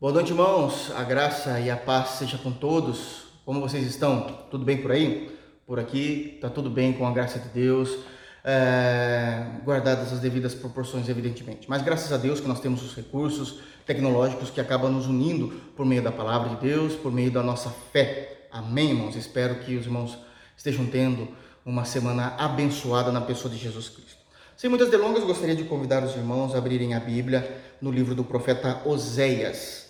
Boa noite, irmãos. A graça e a paz seja com todos. Como vocês estão? Tudo bem por aí? Por aqui está tudo bem com a graça de Deus, é, guardadas as devidas proporções, evidentemente. Mas graças a Deus que nós temos os recursos tecnológicos que acabam nos unindo por meio da palavra de Deus, por meio da nossa fé. Amém, irmãos? Espero que os irmãos estejam tendo uma semana abençoada na pessoa de Jesus Cristo. Sem muitas delongas, gostaria de convidar os irmãos a abrirem a Bíblia no livro do profeta Oséias.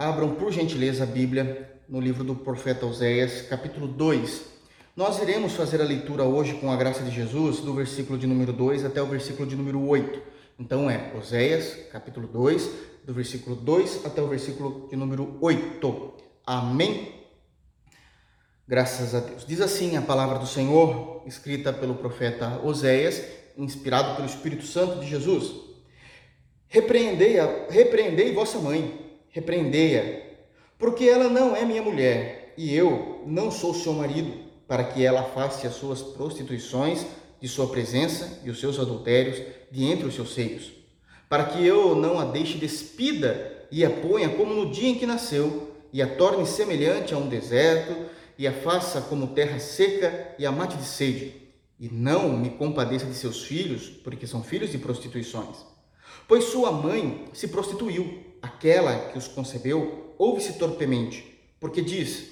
Abram, por gentileza, a Bíblia no livro do profeta Oséias, capítulo 2. Nós iremos fazer a leitura hoje, com a graça de Jesus, do versículo de número 2 até o versículo de número 8. Então é Oséias, capítulo 2, do versículo 2 até o versículo de número 8. Amém? Graças a Deus. Diz assim a palavra do Senhor, escrita pelo profeta Oséias, inspirado pelo Espírito Santo de Jesus. Repreendei, a, repreendei vossa mãe repreendei-a, porque ela não é minha mulher e eu não sou seu marido, para que ela afaste as suas prostituições de sua presença e os seus adultérios de entre os seus seios, para que eu não a deixe despida e a ponha como no dia em que nasceu, e a torne semelhante a um deserto, e a faça como terra seca e a mate de sede, e não me compadeça de seus filhos, porque são filhos de prostituições. Pois sua mãe se prostituiu, aquela que os concebeu, ouve-se torpemente, porque diz: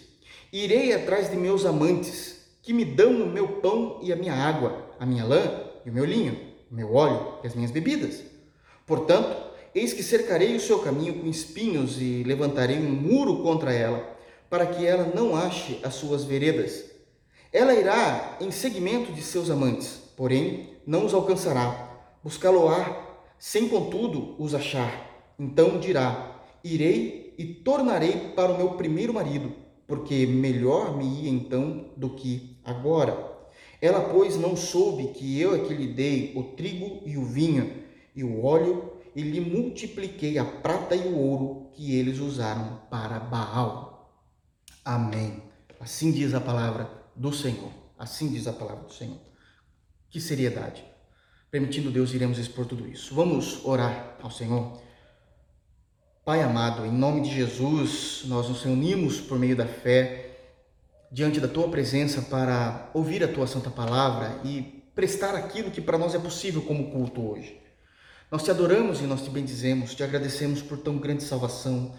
Irei atrás de meus amantes, que me dão o meu pão e a minha água, a minha lã e o meu linho, o meu óleo e as minhas bebidas. Portanto, eis que cercarei o seu caminho com espinhos e levantarei um muro contra ela, para que ela não ache as suas veredas. Ela irá em seguimento de seus amantes, porém não os alcançará. Buscá-lo-á, sem contudo os achar então dirá: Irei e tornarei para o meu primeiro marido, porque melhor me ia então do que agora. Ela, pois, não soube que eu é que lhe dei o trigo e o vinho e o óleo, e lhe multipliquei a prata e o ouro que eles usaram para Baal. Amém. Assim diz a palavra do Senhor. Assim diz a palavra do Senhor. Que seriedade. Permitindo Deus, iremos expor tudo isso. Vamos orar ao Senhor. Pai amado, em nome de Jesus, nós nos reunimos por meio da fé diante da tua presença para ouvir a tua santa palavra e prestar aquilo que para nós é possível como culto hoje. Nós te adoramos e nós te bendizemos, te agradecemos por tão grande salvação.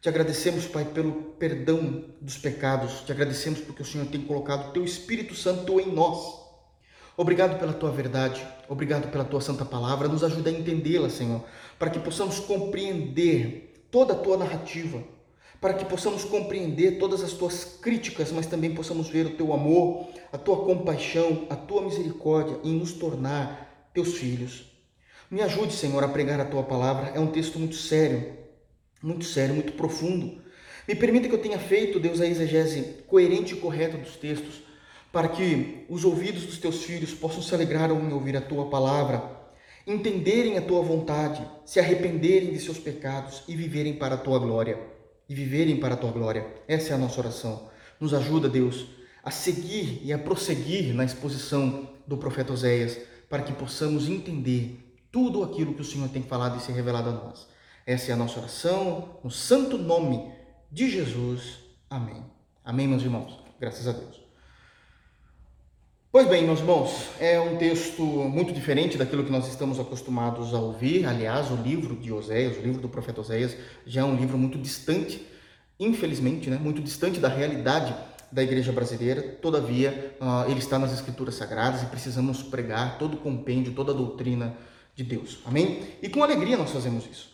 Te agradecemos, Pai, pelo perdão dos pecados. Te agradecemos porque o Senhor tem colocado o teu Espírito Santo em nós. Obrigado pela tua verdade, obrigado pela tua santa palavra. Nos ajuda a entendê-la, Senhor, para que possamos compreender toda a tua narrativa, para que possamos compreender todas as tuas críticas, mas também possamos ver o teu amor, a tua compaixão, a tua misericórdia em nos tornar teus filhos. Me ajude, Senhor, a pregar a tua palavra. É um texto muito sério, muito sério, muito profundo. Me permita que eu tenha feito, Deus, a exegese coerente e correta dos textos, para que os ouvidos dos teus filhos possam se alegrar ao ouvir a tua palavra entenderem a tua vontade, se arrependerem de seus pecados e viverem para a tua glória. E viverem para a tua glória. Essa é a nossa oração. Nos ajuda, Deus, a seguir e a prosseguir na exposição do profeta Oséias, para que possamos entender tudo aquilo que o Senhor tem falado e se revelado a nós. Essa é a nossa oração, no santo nome de Jesus. Amém. Amém, meus irmãos. Graças a Deus. Pois bem, meus irmãos, é um texto muito diferente daquilo que nós estamos acostumados a ouvir. Aliás, o livro de Oséias, o livro do profeta Oséias, já é um livro muito distante, infelizmente, né, muito distante da realidade da igreja brasileira. Todavia, uh, ele está nas escrituras sagradas e precisamos pregar todo o compêndio, toda a doutrina de Deus. Amém? E com alegria nós fazemos isso.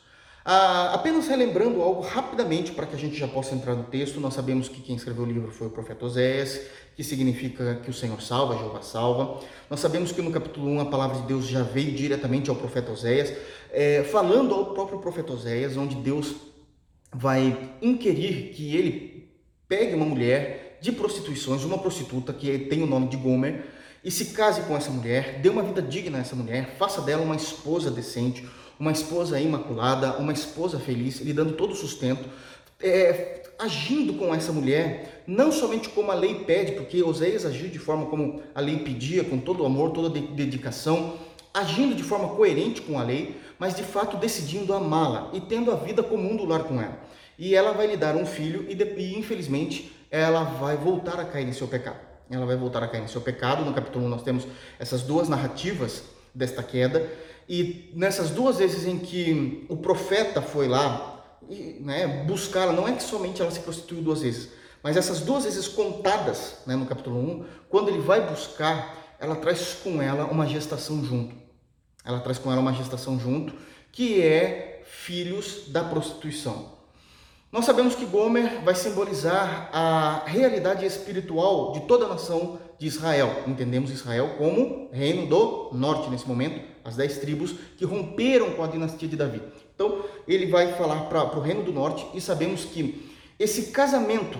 Ah, apenas relembrando algo rapidamente para que a gente já possa entrar no texto, nós sabemos que quem escreveu o livro foi o profeta Oséias, que significa que o Senhor salva, Jeová salva. Nós sabemos que no capítulo 1 a palavra de Deus já veio diretamente ao profeta Oséias, é, falando ao próprio profeta Oséias, onde Deus vai inquirir que ele pegue uma mulher de prostituições, uma prostituta que tem o nome de Gomer, e se case com essa mulher, dê uma vida digna a essa mulher, faça dela uma esposa decente, uma esposa imaculada, uma esposa feliz, lhe dando todo o sustento, é, agindo com essa mulher, não somente como a lei pede, porque Oséias agiu de forma como a lei pedia, com todo o amor, toda a dedicação, agindo de forma coerente com a lei, mas de fato decidindo amá-la e tendo a vida comum do lar com ela. E ela vai lhe dar um filho e, e infelizmente ela vai voltar a cair em seu pecado. Ela vai voltar a cair em seu pecado. No capítulo 1 nós temos essas duas narrativas desta queda. E nessas duas vezes em que o profeta foi lá né, não é que somente ela se prostituiu duas vezes, mas essas duas vezes contadas né, no capítulo 1, quando ele vai buscar, ela traz com ela uma gestação junto. Ela traz com ela uma gestação junto, que é filhos da prostituição. Nós sabemos que Gomer vai simbolizar a realidade espiritual de toda a nação de Israel. Entendemos Israel como reino do norte nesse momento, as dez tribos que romperam com a dinastia de Davi. Então, ele vai falar para o reino do norte e sabemos que esse casamento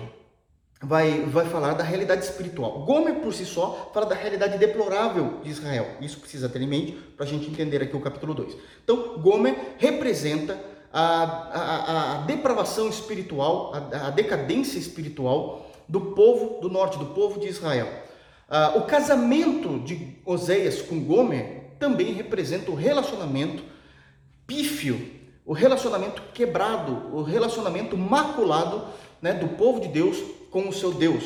vai, vai falar da realidade espiritual. Gomer, por si só, fala da realidade deplorável de Israel. Isso precisa ter em mente para a gente entender aqui o capítulo 2. Então, Gomer representa a, a, a depravação espiritual, a, a, decadência espiritual do povo do norte, do povo de Israel. Ah, o casamento de Oséias com Gomer também representa o relacionamento pífio, o relacionamento quebrado, o relacionamento maculado né, do povo de Deus com o seu Deus.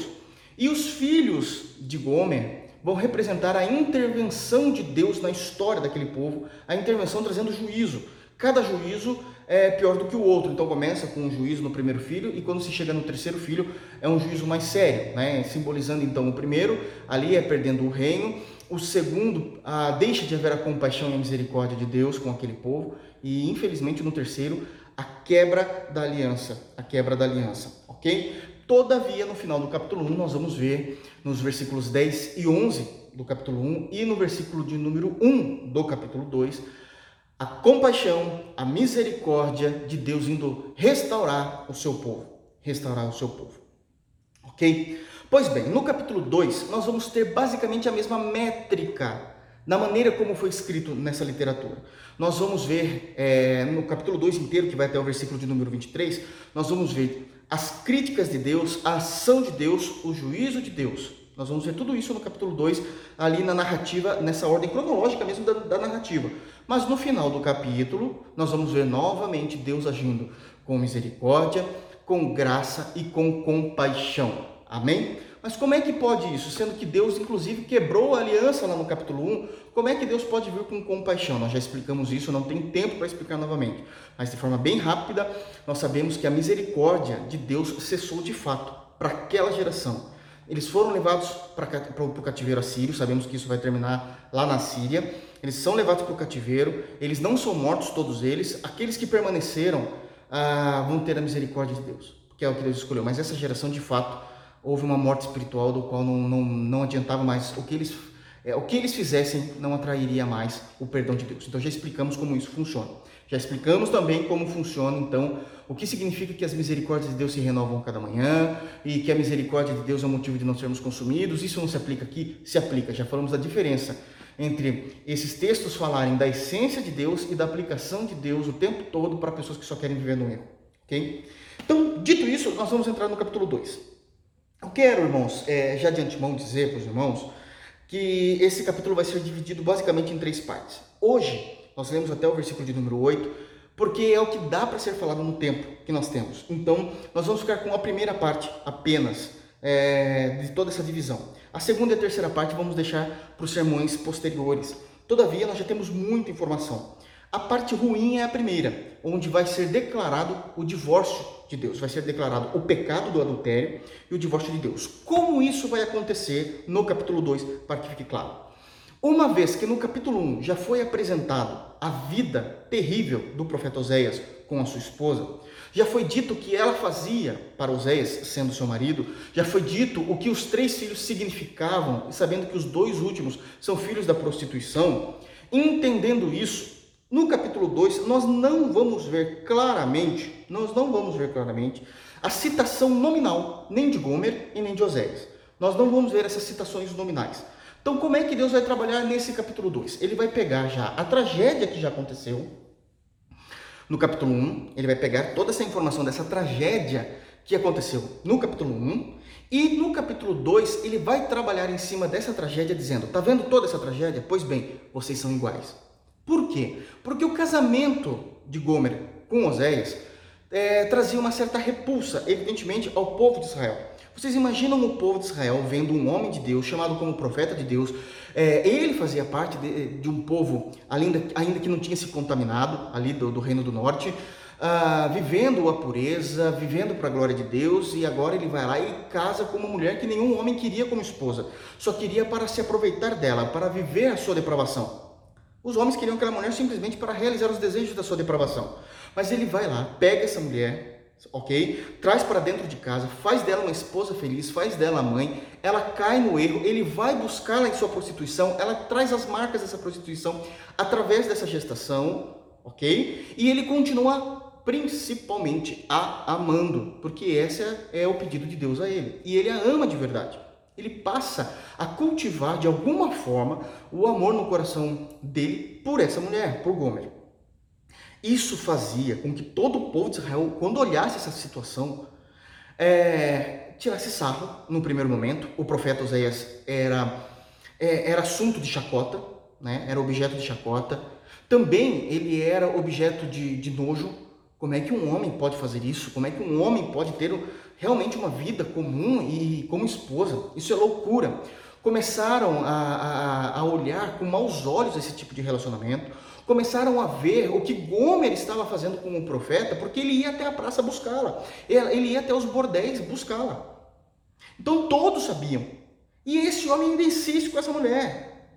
E os filhos de Gomer vão representar a intervenção de Deus na história daquele povo, a intervenção trazendo juízo. Cada juízo é pior do que o outro. Então começa com um juízo no primeiro filho e quando se chega no terceiro filho é um juízo mais sério, né? simbolizando então o primeiro, ali é perdendo o reino, o segundo, deixa de haver a compaixão e a misericórdia de Deus com aquele povo e infelizmente no terceiro, a quebra da aliança, a quebra da aliança, ok? Todavia, no final do capítulo 1, nós vamos ver nos versículos 10 e 11 do capítulo 1 e no versículo de número 1 do capítulo 2, a compaixão, a misericórdia de Deus indo restaurar o seu povo. Restaurar o seu povo. Ok? Pois bem, no capítulo 2, nós vamos ter basicamente a mesma métrica na maneira como foi escrito nessa literatura. Nós vamos ver é, no capítulo 2 inteiro, que vai até o versículo de número 23, nós vamos ver as críticas de Deus, a ação de Deus, o juízo de Deus. Nós vamos ver tudo isso no capítulo 2, ali na narrativa, nessa ordem cronológica mesmo da, da narrativa. Mas no final do capítulo, nós vamos ver novamente Deus agindo com misericórdia, com graça e com compaixão. Amém? Mas como é que pode isso? Sendo que Deus, inclusive, quebrou a aliança lá no capítulo 1, como é que Deus pode vir com compaixão? Nós já explicamos isso, não tem tempo para explicar novamente. Mas de forma bem rápida, nós sabemos que a misericórdia de Deus cessou de fato para aquela geração. Eles foram levados para o cativeiro assírio, sabemos que isso vai terminar lá na Síria. Eles são levados para o cativeiro, eles não são mortos, todos eles. Aqueles que permaneceram ah, vão ter a misericórdia de Deus, que é o que Deus escolheu. Mas essa geração, de fato, houve uma morte espiritual do qual não, não, não adiantava mais. O que, eles, é, o que eles fizessem não atrairia mais o perdão de Deus. Então já explicamos como isso funciona. Já explicamos também como funciona, então, o que significa que as misericórdias de Deus se renovam cada manhã e que a misericórdia de Deus é o motivo de não sermos consumidos. Isso não se aplica aqui? Se aplica. Já falamos da diferença entre esses textos falarem da essência de Deus e da aplicação de Deus o tempo todo para pessoas que só querem viver no erro. Ok? Então, dito isso, nós vamos entrar no capítulo 2. Eu quero, irmãos, é, já de antemão dizer para os irmãos que esse capítulo vai ser dividido basicamente em três partes. Hoje, nós lemos até o versículo de número 8, porque é o que dá para ser falado no tempo que nós temos. Então, nós vamos ficar com a primeira parte apenas é, de toda essa divisão. A segunda e a terceira parte vamos deixar para os sermões posteriores. Todavia, nós já temos muita informação. A parte ruim é a primeira, onde vai ser declarado o divórcio de Deus, vai ser declarado o pecado do adultério e o divórcio de Deus. Como isso vai acontecer no capítulo 2, para que fique claro? Uma vez que no capítulo 1 já foi apresentado a vida terrível do profeta Oséias com a sua esposa, já foi dito o que ela fazia para Oséias, sendo seu marido, já foi dito o que os três filhos significavam, e sabendo que os dois últimos são filhos da prostituição, entendendo isso, no capítulo 2, nós não vamos ver claramente, nós não vamos ver claramente a citação nominal, nem de Gomer e nem de Oséias. Nós não vamos ver essas citações nominais. Então, como é que Deus vai trabalhar nesse capítulo 2? Ele vai pegar já a tragédia que já aconteceu no capítulo 1, um, ele vai pegar toda essa informação dessa tragédia que aconteceu no capítulo 1 um, e no capítulo 2 ele vai trabalhar em cima dessa tragédia dizendo: "Tá vendo toda essa tragédia? Pois bem, vocês são iguais. Por quê? Porque o casamento de Gomer com Oséias é, trazia uma certa repulsa, evidentemente, ao povo de Israel. Vocês imaginam o povo de Israel vendo um homem de Deus, chamado como profeta de Deus, é, ele fazia parte de, de um povo, ainda, ainda, que não tinha se contaminado, ali do, do Reino do Norte, ah, vivendo a pureza, vivendo para a glória de Deus, e agora ele vai lá e casa com uma mulher que nenhum homem queria como esposa, só queria para se aproveitar dela, para viver a sua depravação. Os homens queriam aquela mulher simplesmente para realizar os desejos da sua depravação. Mas ele vai lá, pega essa mulher, ok? Traz para dentro de casa, faz dela uma esposa feliz, faz dela mãe, ela cai no erro, ele vai buscá-la em sua prostituição, ela traz as marcas dessa prostituição através dessa gestação, ok? E ele continua principalmente a amando, porque esse é o pedido de Deus a ele. E ele a ama de verdade ele passa a cultivar de alguma forma o amor no coração dele por essa mulher, por Gomer. Isso fazia com que todo o povo de Israel, quando olhasse essa situação, é, tirasse sarro no primeiro momento. O profeta Oséias era, é, era assunto de chacota, né? era objeto de chacota. Também ele era objeto de, de nojo. Como é que um homem pode fazer isso? Como é que um homem pode ter realmente uma vida comum e como esposa. Isso é loucura. Começaram a, a, a olhar com maus olhos esse tipo de relacionamento, começaram a ver o que Gomer estava fazendo com o profeta, porque ele ia até a praça buscá-la, ele ia até os bordéis buscá-la. Então todos sabiam. E esse homem ainda insiste com essa mulher.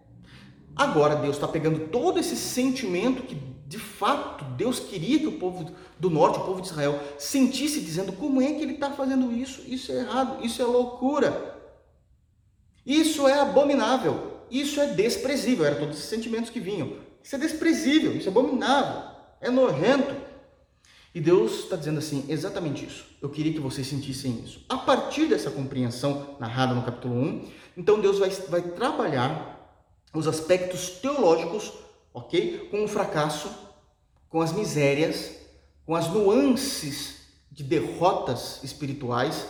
Agora Deus está pegando todo esse sentimento que de fato Deus queria que o povo do norte, o povo de Israel, sentisse dizendo como é que ele está fazendo isso? Isso é errado, isso é loucura. Isso é abominável, isso é desprezível. Eram todos esses sentimentos que vinham. Isso é desprezível, isso é abominável, é nojento. E Deus está dizendo assim, exatamente isso. Eu queria que vocês sentissem isso. A partir dessa compreensão narrada no capítulo 1, então Deus vai, vai trabalhar os aspectos teológicos, ok? Com o fracasso, com as misérias, com as nuances de derrotas espirituais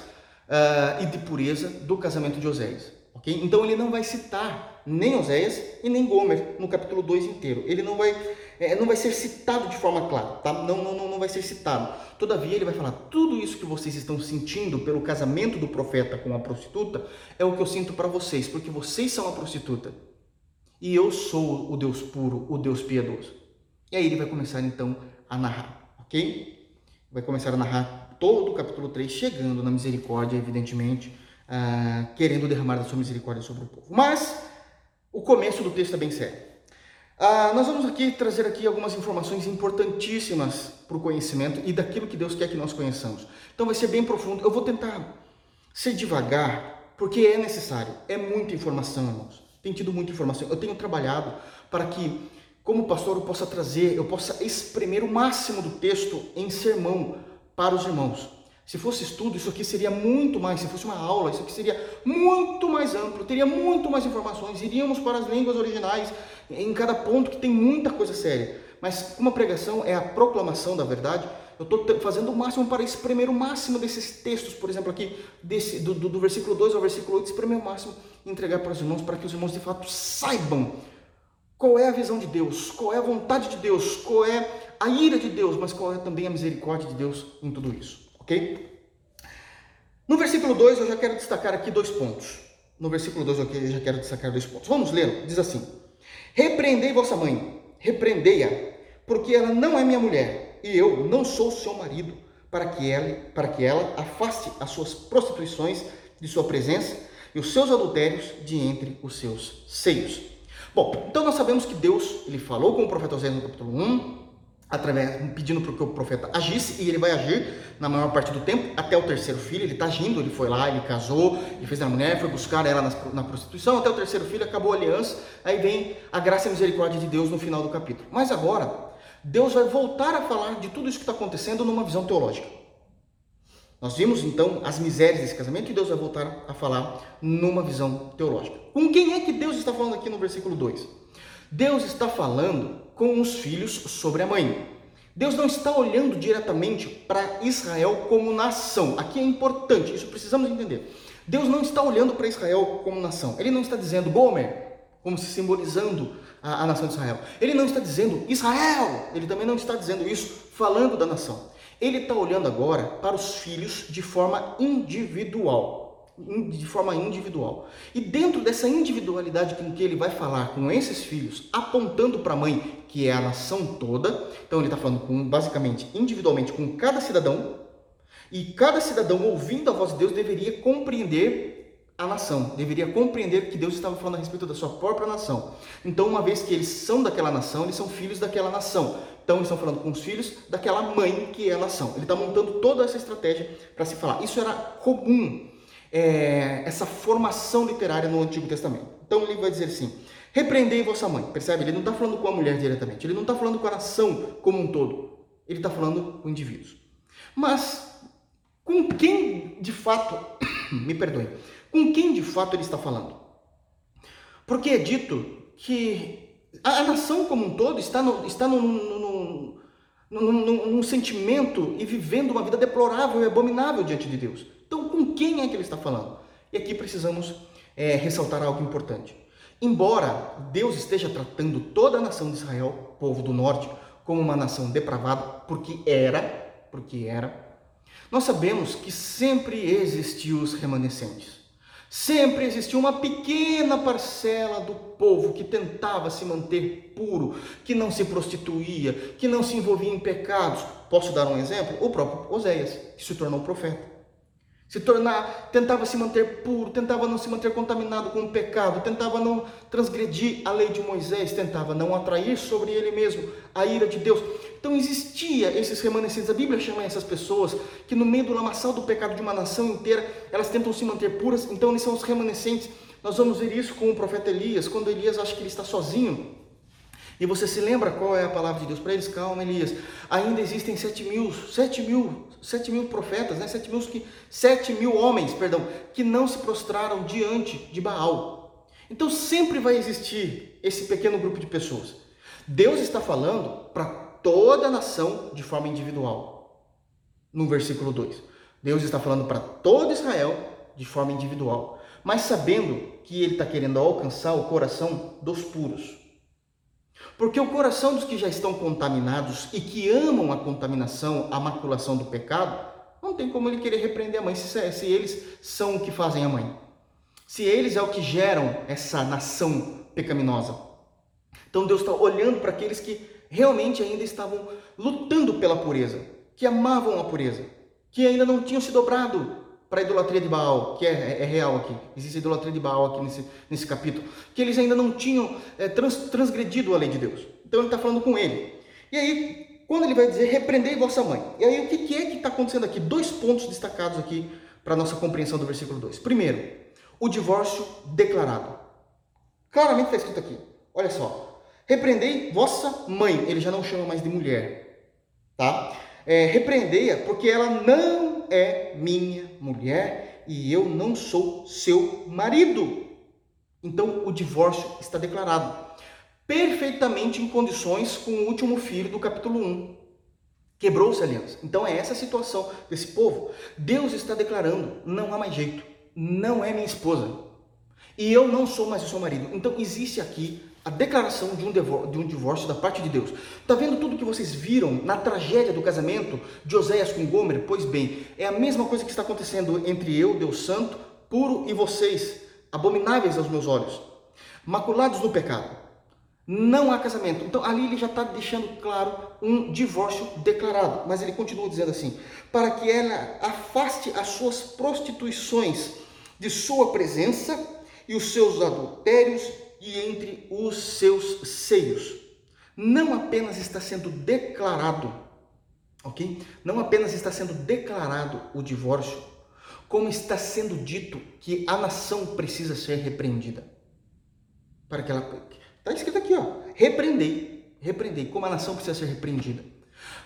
uh, e de pureza do casamento de Oséias, ok? Então ele não vai citar nem Oséias e nem Gomer no capítulo 2 inteiro. Ele não vai, é, não vai ser citado de forma clara, tá? Não, não, não, não vai ser citado. Todavia, ele vai falar: tudo isso que vocês estão sentindo pelo casamento do profeta com a prostituta é o que eu sinto para vocês, porque vocês são a prostituta e eu sou o Deus puro, o Deus piedoso. E aí ele vai começar então a narrar, ok? Vai começar a narrar todo o capítulo 3, chegando na misericórdia, evidentemente, uh, querendo derramar da sua misericórdia sobre o povo. Mas o começo do texto é bem sério. Uh, nós vamos aqui trazer aqui algumas informações importantíssimas para o conhecimento e daquilo que Deus quer que nós conheçamos. Então vai ser bem profundo. Eu vou tentar ser devagar, porque é necessário. É muita informação, irmãos tenho tido muita informação. Eu tenho trabalhado para que, como pastor, eu possa trazer, eu possa exprimir o máximo do texto em sermão para os irmãos. Se fosse estudo, isso aqui seria muito mais. Se fosse uma aula, isso aqui seria muito mais amplo, teria muito mais informações. Iríamos para as línguas originais em cada ponto que tem muita coisa séria. Mas uma pregação é a proclamação da verdade eu estou fazendo o máximo para espremer o máximo desses textos, por exemplo, aqui, desse, do, do, do versículo 2 ao versículo 8, espremer o máximo e entregar para os irmãos, para que os irmãos de fato saibam qual é a visão de Deus, qual é a vontade de Deus, qual é a ira de Deus, mas qual é também a misericórdia de Deus em tudo isso, ok? No versículo 2 eu já quero destacar aqui dois pontos. No versículo 2 eu já quero destacar dois pontos. Vamos ler? Diz assim: Repreendei vossa mãe, repreendei-a, porque ela não é minha mulher e eu não sou seu marido, para que ela, para que ela afaste as suas prostituições de sua presença e os seus adultérios de entre os seus seios. Bom, então nós sabemos que Deus, ele falou com o profeta Oséias no capítulo 1, através, pedindo para que o profeta agisse, e ele vai agir na maior parte do tempo, até o terceiro filho, ele está agindo, ele foi lá, ele casou, ele fez a mulher, foi buscar ela na, prostituição, até o terceiro filho acabou a aliança, aí vem a graça e a misericórdia de Deus no final do capítulo. Mas agora, Deus vai voltar a falar de tudo isso que está acontecendo numa visão teológica. Nós vimos então as misérias desse casamento e Deus vai voltar a falar numa visão teológica. Com quem é que Deus está falando aqui no versículo 2? Deus está falando com os filhos sobre a mãe. Deus não está olhando diretamente para Israel como nação. Aqui é importante, isso precisamos entender. Deus não está olhando para Israel como nação. Ele não está dizendo, Gomer, como se simbolizando a, a nação de Israel. Ele não está dizendo Israel, ele também não está dizendo isso falando da nação. Ele está olhando agora para os filhos de forma individual de forma individual. E dentro dessa individualidade com que ele vai falar com esses filhos, apontando para a mãe, que é a nação toda, então ele está falando com, basicamente individualmente com cada cidadão, e cada cidadão ouvindo a voz de Deus deveria compreender a nação, deveria compreender que Deus estava falando a respeito da sua própria nação. Então, uma vez que eles são daquela nação, eles são filhos daquela nação. Então, eles estão falando com os filhos daquela mãe que é a nação. Ele está montando toda essa estratégia para se falar. Isso era comum é, essa formação literária no Antigo Testamento. Então ele vai dizer assim: repreendei vossa mãe. Percebe? Ele não está falando com a mulher diretamente, ele não está falando com a nação como um todo, ele está falando com indivíduos. Mas com quem de fato, me perdoe, com quem de fato ele está falando? Porque é dito que a, a nação como um todo está, no, está no, no, no, num sentimento e vivendo uma vida deplorável e abominável diante de Deus. Então, com quem é que ele está falando? E aqui precisamos é, ressaltar algo importante. Embora Deus esteja tratando toda a nação de Israel, povo do norte, como uma nação depravada, porque era, porque era, nós sabemos que sempre existiu os remanescentes. Sempre existiu uma pequena parcela do povo que tentava se manter puro, que não se prostituía, que não se envolvia em pecados. Posso dar um exemplo? O próprio Oséias, que se tornou profeta se tornar, tentava se manter puro, tentava não se manter contaminado com o pecado, tentava não transgredir a lei de Moisés, tentava não atrair sobre ele mesmo a ira de Deus. Então existia esses remanescentes. A Bíblia chama essas pessoas que no meio do lamaçal do pecado de uma nação inteira, elas tentam se manter puras. Então eles são os remanescentes. Nós vamos ver isso com o profeta Elias, quando Elias acha que ele está sozinho e você se lembra qual é a palavra de Deus para eles? Calma, Elias. Ainda existem sete mil, sete mil, sete mil profetas, né? Sete mil, sete mil homens, perdão, que não se prostraram diante de Baal. Então sempre vai existir esse pequeno grupo de pessoas. Deus está falando para toda a nação de forma individual. No versículo 2. Deus está falando para todo Israel de forma individual, mas sabendo que ele está querendo alcançar o coração dos puros. Porque o coração dos que já estão contaminados e que amam a contaminação, a maculação do pecado, não tem como ele querer repreender a mãe se, se eles são o que fazem a mãe. Se eles é o que geram essa nação pecaminosa. Então Deus está olhando para aqueles que realmente ainda estavam lutando pela pureza, que amavam a pureza, que ainda não tinham se dobrado para a idolatria de Baal, que é, é, é, real aqui, existe a idolatria de Baal aqui nesse, nesse capítulo, que eles ainda não tinham é, trans, transgredido a lei de Deus. Então ele está falando com ele. E aí, quando ele vai dizer, repreendei vossa mãe. E aí, o que, que é que está acontecendo aqui? Dois pontos destacados aqui para a nossa compreensão do versículo 2. Primeiro, o divórcio declarado. Claramente está escrito aqui. Olha só. Repreendei vossa mãe. Ele já não chama mais de mulher. Tá? É, repreendei-a porque ela não é minha mulher e eu não sou seu marido. Então o divórcio está declarado perfeitamente em condições com o último filho do capítulo 1. Quebrou-se a aliança. Então é essa a situação desse povo. Deus está declarando: não há mais jeito, não é minha esposa. E eu não sou mais o seu marido. Então existe aqui a declaração de um, de um divórcio da parte de Deus. Está vendo tudo que vocês viram na tragédia do casamento de Oséias com Gomer? Pois bem, é a mesma coisa que está acontecendo entre eu, Deus Santo, puro, e vocês, abomináveis aos meus olhos, maculados no pecado. Não há casamento. Então ali ele já está deixando claro um divórcio declarado. Mas ele continua dizendo assim: para que ela afaste as suas prostituições de sua presença e os seus adultérios e entre os seus seios. Não apenas está sendo declarado, ok? Não apenas está sendo declarado o divórcio, como está sendo dito que a nação precisa ser repreendida. Para que ela. Está escrito aqui, ó. Repreendei. Repreendei. Como a nação precisa ser repreendida.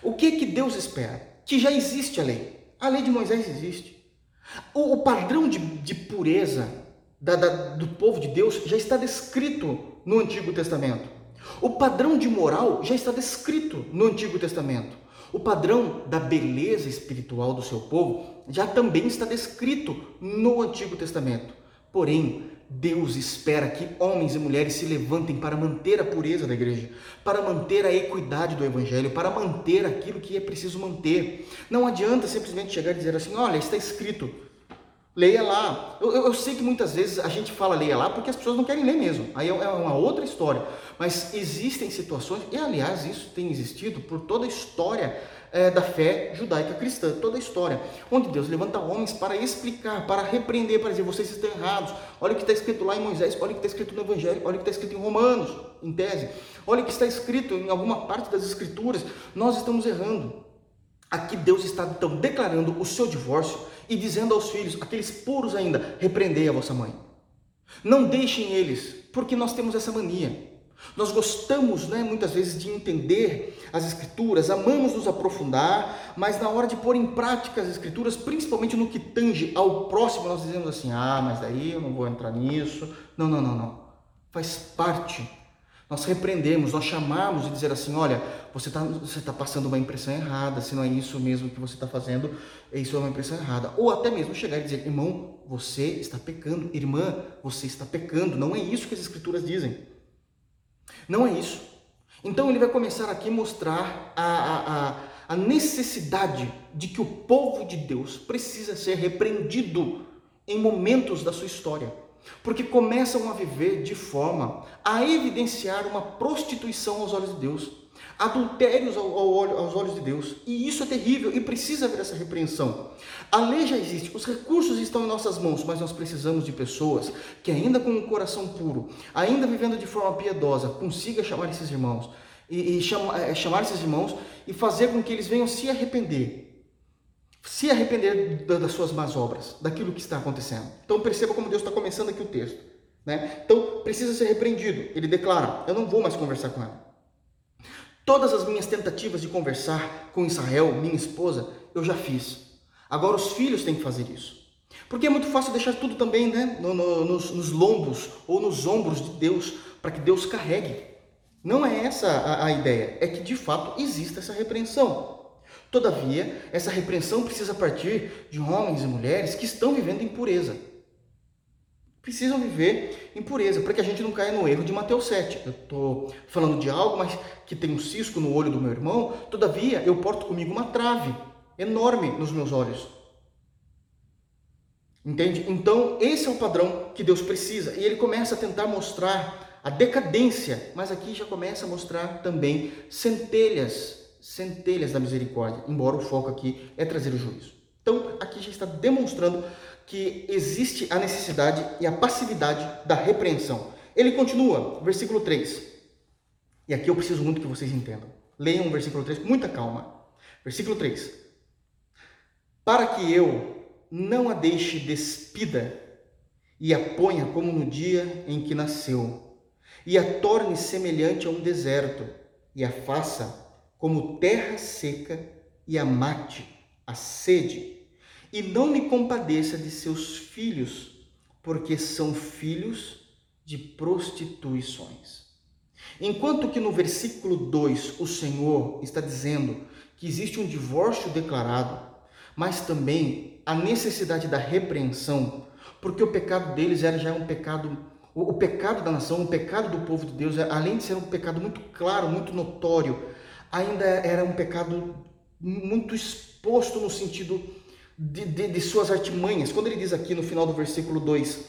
O que que Deus espera? Que já existe a lei. A lei de Moisés existe. O, o padrão de, de pureza da, da, do povo de Deus já está descrito no Antigo Testamento. O padrão de moral já está descrito no Antigo Testamento. O padrão da beleza espiritual do seu povo já também está descrito no Antigo Testamento. Porém, Deus espera que homens e mulheres se levantem para manter a pureza da igreja, para manter a equidade do evangelho, para manter aquilo que é preciso manter. Não adianta simplesmente chegar e dizer assim: olha, está escrito, leia lá. Eu, eu, eu, sei que muitas vezes a gente fala leia lá porque as pessoas não querem ler mesmo, aí é, é uma outra história. Mas existem situações, e aliás, isso tem existido por toda a história é, da fé judaica cristã, toda a história, onde Deus levanta homens para explicar, para repreender, para dizer vocês estão errados. Olha o que está escrito lá em Moisés, olha o que está escrito no Evangelho, olha o que está escrito em Romanos, em tese, olha o que está escrito em alguma parte das Escrituras. Nós estamos errando. Aqui Deus está então declarando o seu divórcio e dizendo aos filhos, aqueles puros ainda, repreendei a vossa mãe. Não deixem eles, porque nós temos essa mania. Nós gostamos, né, muitas vezes, de entender as Escrituras, amamos nos aprofundar, mas na hora de pôr em prática as Escrituras, principalmente no que tange ao próximo, nós dizemos assim: ah, mas daí eu não vou entrar nisso. Não, não, não, não. Faz parte. Nós repreendemos, nós chamamos de dizer assim: olha, você está você tá passando uma impressão errada, se não é isso mesmo que você está fazendo, isso é uma impressão errada. Ou até mesmo chegar e dizer: irmão, você está pecando, irmã, você está pecando. Não é isso que as Escrituras dizem. Não é isso. Então ele vai começar aqui a mostrar a, a, a necessidade de que o povo de Deus precisa ser repreendido em momentos da sua história. Porque começam a viver de forma a evidenciar uma prostituição aos olhos de Deus adultérios aos olhos de Deus. E isso é terrível e precisa haver essa repreensão. A lei já existe, os recursos estão em nossas mãos, mas nós precisamos de pessoas que, ainda com um coração puro, ainda vivendo de forma piedosa, consiga chamar esses irmãos e, e é, chamar esses irmãos e fazer com que eles venham se arrepender. Se arrepender das suas más obras, daquilo que está acontecendo. Então perceba como Deus está começando aqui o texto. Né? Então precisa ser repreendido. Ele declara: Eu não vou mais conversar com ela. Todas as minhas tentativas de conversar com Israel, minha esposa, eu já fiz. Agora os filhos têm que fazer isso. Porque é muito fácil deixar tudo também né, no, no, nos, nos, lombos ou nos ombros de Deus, para que Deus carregue. Não é essa a, a ideia, é que de fato exista essa repreensão. Todavia, essa repreensão precisa partir de homens e mulheres que estão vivendo em pureza precisam viver em pureza, para que a gente não caia no erro de Mateus 7. Eu estou falando de algo, mas que tem um cisco no olho do meu irmão, todavia eu porto comigo uma trave enorme nos meus olhos. Entende? Então, esse é o padrão que Deus precisa. E ele começa a tentar mostrar a decadência, mas aqui já começa a mostrar também centelhas, centelhas da misericórdia, embora o foco aqui é trazer o juízo. Então, aqui já está demonstrando que existe a necessidade e a passividade da repreensão. Ele continua, versículo 3. E aqui eu preciso muito que vocês entendam. Leiam o versículo 3 com muita calma. Versículo 3. Para que eu não a deixe despida e a ponha como no dia em que nasceu, e a torne semelhante a um deserto, e a faça como terra seca, e a mate a sede e não me compadeça de seus filhos, porque são filhos de prostituições. Enquanto que no versículo 2 o Senhor está dizendo que existe um divórcio declarado, mas também a necessidade da repreensão, porque o pecado deles era já um pecado, o, pecado da nação, o pecado do povo de Deus, além de ser um pecado muito claro, muito notório, ainda era um pecado muito exposto no sentido de, de, de, suas artimanhas. Quando ele diz aqui no final do versículo 2,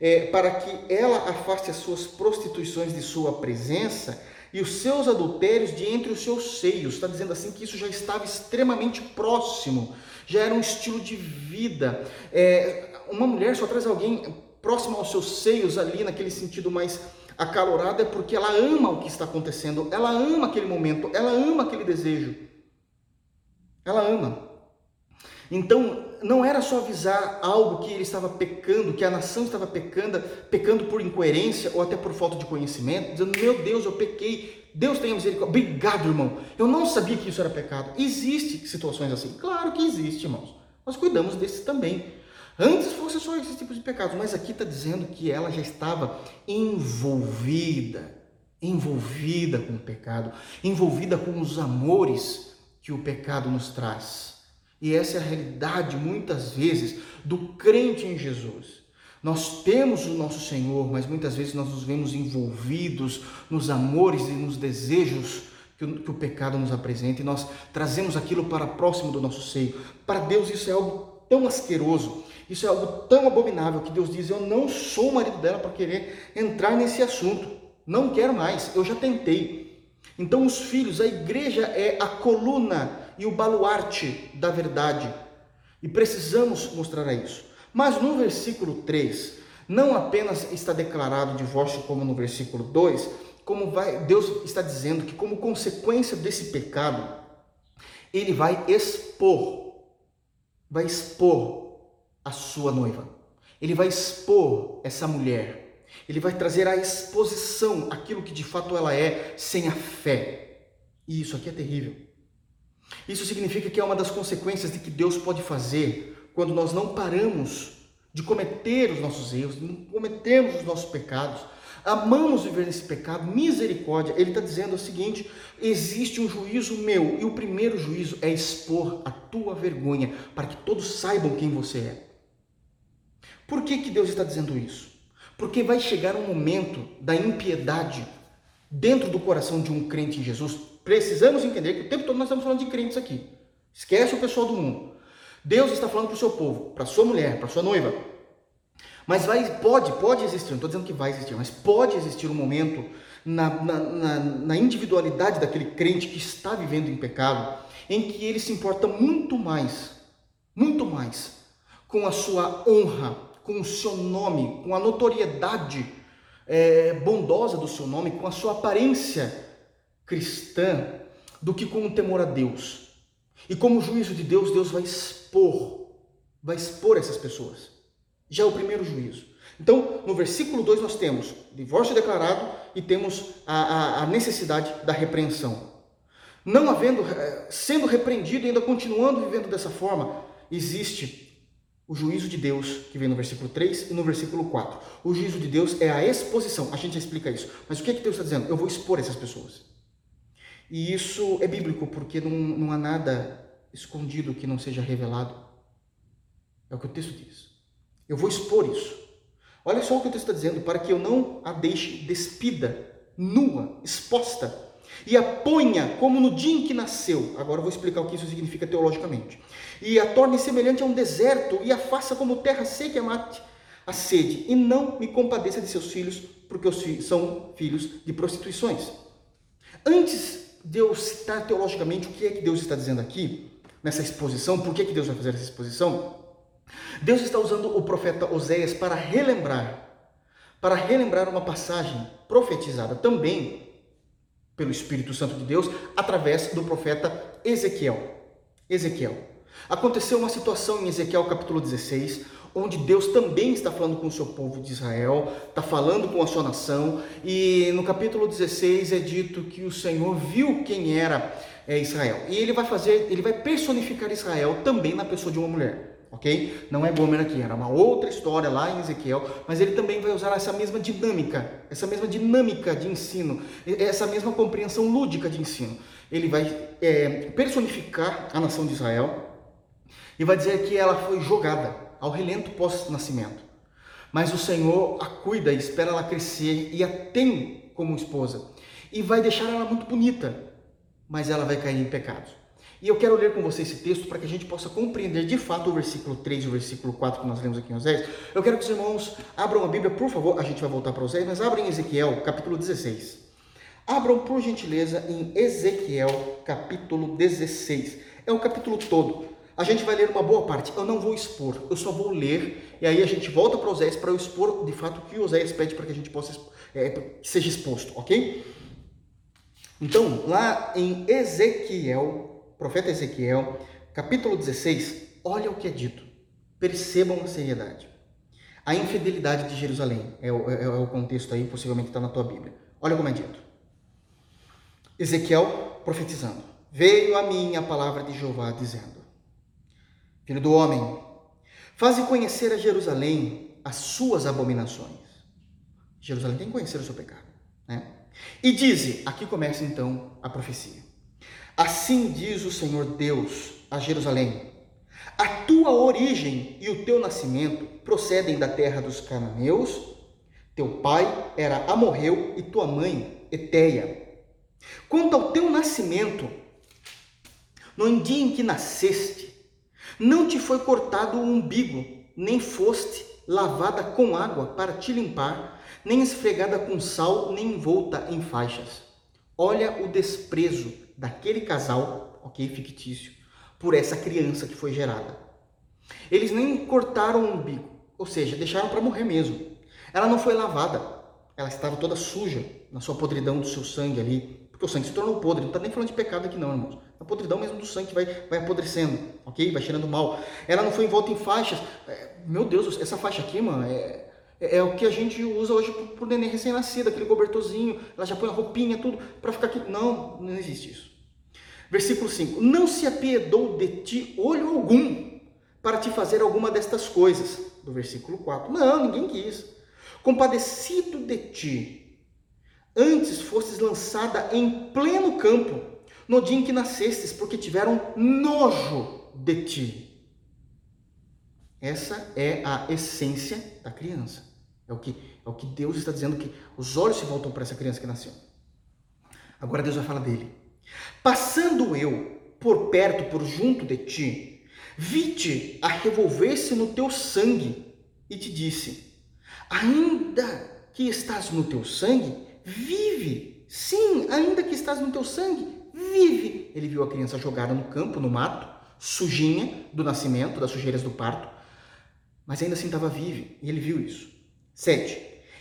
é, para que ela afaste as suas prostituições de sua presença e os seus adultérios de entre os seus seios. Está dizendo assim que isso já estava extremamente próximo, já era um estilo de vida. É, uma mulher só traz alguém próximo aos seus seios ali, naquele sentido mais acalorado, é porque ela ama o que está acontecendo, ela ama aquele momento, ela ama aquele desejo. Ela ama. Então, não era só avisar algo que ele estava pecando, que a nação estava pecando, pecando por incoerência ou até por falta de conhecimento, dizendo: Meu Deus, eu pequei, Deus tenha misericórdia. Obrigado, irmão. Eu não sabia que isso era pecado. Existe situações assim? Claro que existe, irmãos. Nós cuidamos desses também. Antes fosse só esse tipo de pecados, mas aqui está dizendo que ela já estava envolvida, envolvida com o pecado, envolvida com os amores que o pecado nos traz. E essa é a realidade, muitas vezes, do crente em Jesus. Nós temos o nosso Senhor, mas muitas vezes nós nos vemos envolvidos nos amores e nos desejos que o, que o pecado nos apresenta e nós trazemos aquilo para próximo do nosso seio. Para Deus isso é algo tão asqueroso, isso é algo tão abominável que Deus diz: Eu não sou o marido dela para querer entrar nesse assunto. Não quero mais, eu já tentei. Então, os filhos, a igreja é a coluna e o baluarte da verdade. E precisamos mostrar isso. Mas no versículo 3, não apenas está declarado o divórcio como no versículo 2, como vai, Deus está dizendo que como consequência desse pecado, ele vai expor, vai expor a sua noiva. Ele vai expor essa mulher. Ele vai trazer à exposição aquilo que de fato ela é sem a fé. E isso aqui é terrível. Isso significa que é uma das consequências de que Deus pode fazer quando nós não paramos de cometer os nossos erros, não cometemos os nossos pecados, amamos viver nesse pecado, misericórdia, ele está dizendo o seguinte: existe um juízo meu, e o primeiro juízo é expor a tua vergonha, para que todos saibam quem você é. Por que, que Deus está dizendo isso? Porque vai chegar um momento da impiedade dentro do coração de um crente em Jesus. Precisamos entender que o tempo todo nós estamos falando de crentes aqui. Esquece o pessoal do mundo. Deus está falando para o seu povo, para sua mulher, para sua noiva. Mas vai, pode, pode existir, não estou dizendo que vai existir, mas pode existir um momento na, na, na, na individualidade daquele crente que está vivendo em pecado, em que ele se importa muito mais, muito mais, com a sua honra, com o seu nome, com a notoriedade é, bondosa do seu nome, com a sua aparência cristã, do que com o temor a Deus. E como juízo de Deus, Deus vai expor, vai expor essas pessoas. Já é o primeiro juízo. Então, no versículo 2 nós temos divórcio declarado e temos a, a, a necessidade da repreensão. Não havendo, eh, sendo repreendido e ainda continuando vivendo dessa forma, existe o juízo de Deus, que vem no versículo 3 e no versículo 4. O juízo de Deus é a exposição, a gente já explica isso. Mas o que é que Deus está dizendo? Eu vou expor essas pessoas. E isso é bíblico, porque não, não há nada escondido que não seja revelado. É o que o texto diz. Eu vou expor isso. Olha só o que o texto está dizendo, para que eu não a deixe despida, nua, exposta, e a ponha como no dia em que nasceu. Agora eu vou explicar o que isso significa teologicamente. E a torne semelhante a um deserto, e a faça como terra seca e mate a sede, e não me compadeça de seus filhos, porque são filhos de prostituições. Antes Deus citar teologicamente o que é que Deus está dizendo aqui, nessa exposição, por que, que Deus vai fazer essa exposição? Deus está usando o profeta Oséias para relembrar, para relembrar uma passagem profetizada também pelo Espírito Santo de Deus através do profeta Ezequiel. Ezequiel. Aconteceu uma situação em Ezequiel capítulo 16, onde Deus também está falando com o seu povo de Israel, está falando com a sua nação, e no capítulo 16 é dito que o Senhor viu quem era é, Israel. E ele vai fazer, ele vai personificar Israel também na pessoa de uma mulher. Ok? Não é Gomer aqui, era uma outra história lá em Ezequiel, mas ele também vai usar essa mesma dinâmica, essa mesma dinâmica de ensino, essa mesma compreensão lúdica de ensino. Ele vai é, personificar a nação de Israel e vai dizer que ela foi jogada ao relento pós-nascimento. Mas o Senhor a cuida, espera ela crescer e a tem como esposa. E vai deixar ela muito bonita, mas ela vai cair em pecados. E eu quero ler com você esse texto para que a gente possa compreender de fato o versículo 3 e o versículo 4 que nós lemos aqui em Oséias. Eu quero que os irmãos abram a Bíblia, por favor. A gente vai voltar para Oséias, mas abrem Ezequiel, capítulo 16. Abram, por gentileza, em Ezequiel, capítulo 16. É o capítulo todo. A gente vai ler uma boa parte. Eu não vou expor, eu só vou ler. E aí a gente volta para Oséias para eu expor, de fato, o que Oséias pede para que a gente possa é, que seja exposto, ok? Então, lá em Ezequiel, profeta Ezequiel, capítulo 16, olha o que é dito. Percebam a seriedade. A infidelidade de Jerusalém é o, é, é o contexto aí, possivelmente está na tua Bíblia. Olha como é dito. Ezequiel profetizando: Veio a mim a palavra de Jeová dizendo: Filho do homem, faze conhecer a Jerusalém as suas abominações. Jerusalém tem que conhecer o seu pecado, né? E dize, aqui começa então a profecia. Assim diz o Senhor Deus a Jerusalém: A tua origem e o teu nascimento procedem da terra dos cananeus. Teu pai era Amorreu e tua mãe Eteia. Quanto ao teu nascimento, no dia em que nasceste, não te foi cortado o umbigo, nem foste lavada com água para te limpar, nem esfregada com sal, nem envolta em faixas. Olha o desprezo daquele casal, ok, fictício, por essa criança que foi gerada. Eles nem cortaram o umbigo, ou seja, deixaram para morrer mesmo. Ela não foi lavada, ela estava toda suja na sua podridão do seu sangue ali, porque o sangue se tornou podre. Não está nem falando de pecado aqui, não, irmãos. A podridão mesmo do sangue vai, vai apodrecendo, ok? Vai cheirando mal. Ela não foi envolta em faixas. É, meu Deus, essa faixa aqui, mano, é, é, é o que a gente usa hoje para o neném recém-nascido, aquele cobertorzinho. Ela já põe a roupinha, tudo, para ficar aqui. Não, não existe isso. Versículo 5: Não se apiedou de ti olho algum para te fazer alguma destas coisas. Do versículo 4: Não, ninguém quis. Compadecido de ti, antes fostes lançada em pleno campo, no dia em que nascestes, porque tiveram nojo de ti. Essa é a essência da criança. É o que, é o que Deus está dizendo que os olhos se voltam para essa criança que nasceu. Agora Deus vai falar dele. Passando eu por perto, por junto de ti, vi-te a revolver-se no teu sangue e te disse: Ainda que estás no teu sangue, vive. Sim, ainda que estás no teu sangue, vive. Ele viu a criança jogada no campo, no mato, sujinha do nascimento, das sujeiras do parto, mas ainda assim estava viva. E ele viu isso. 7.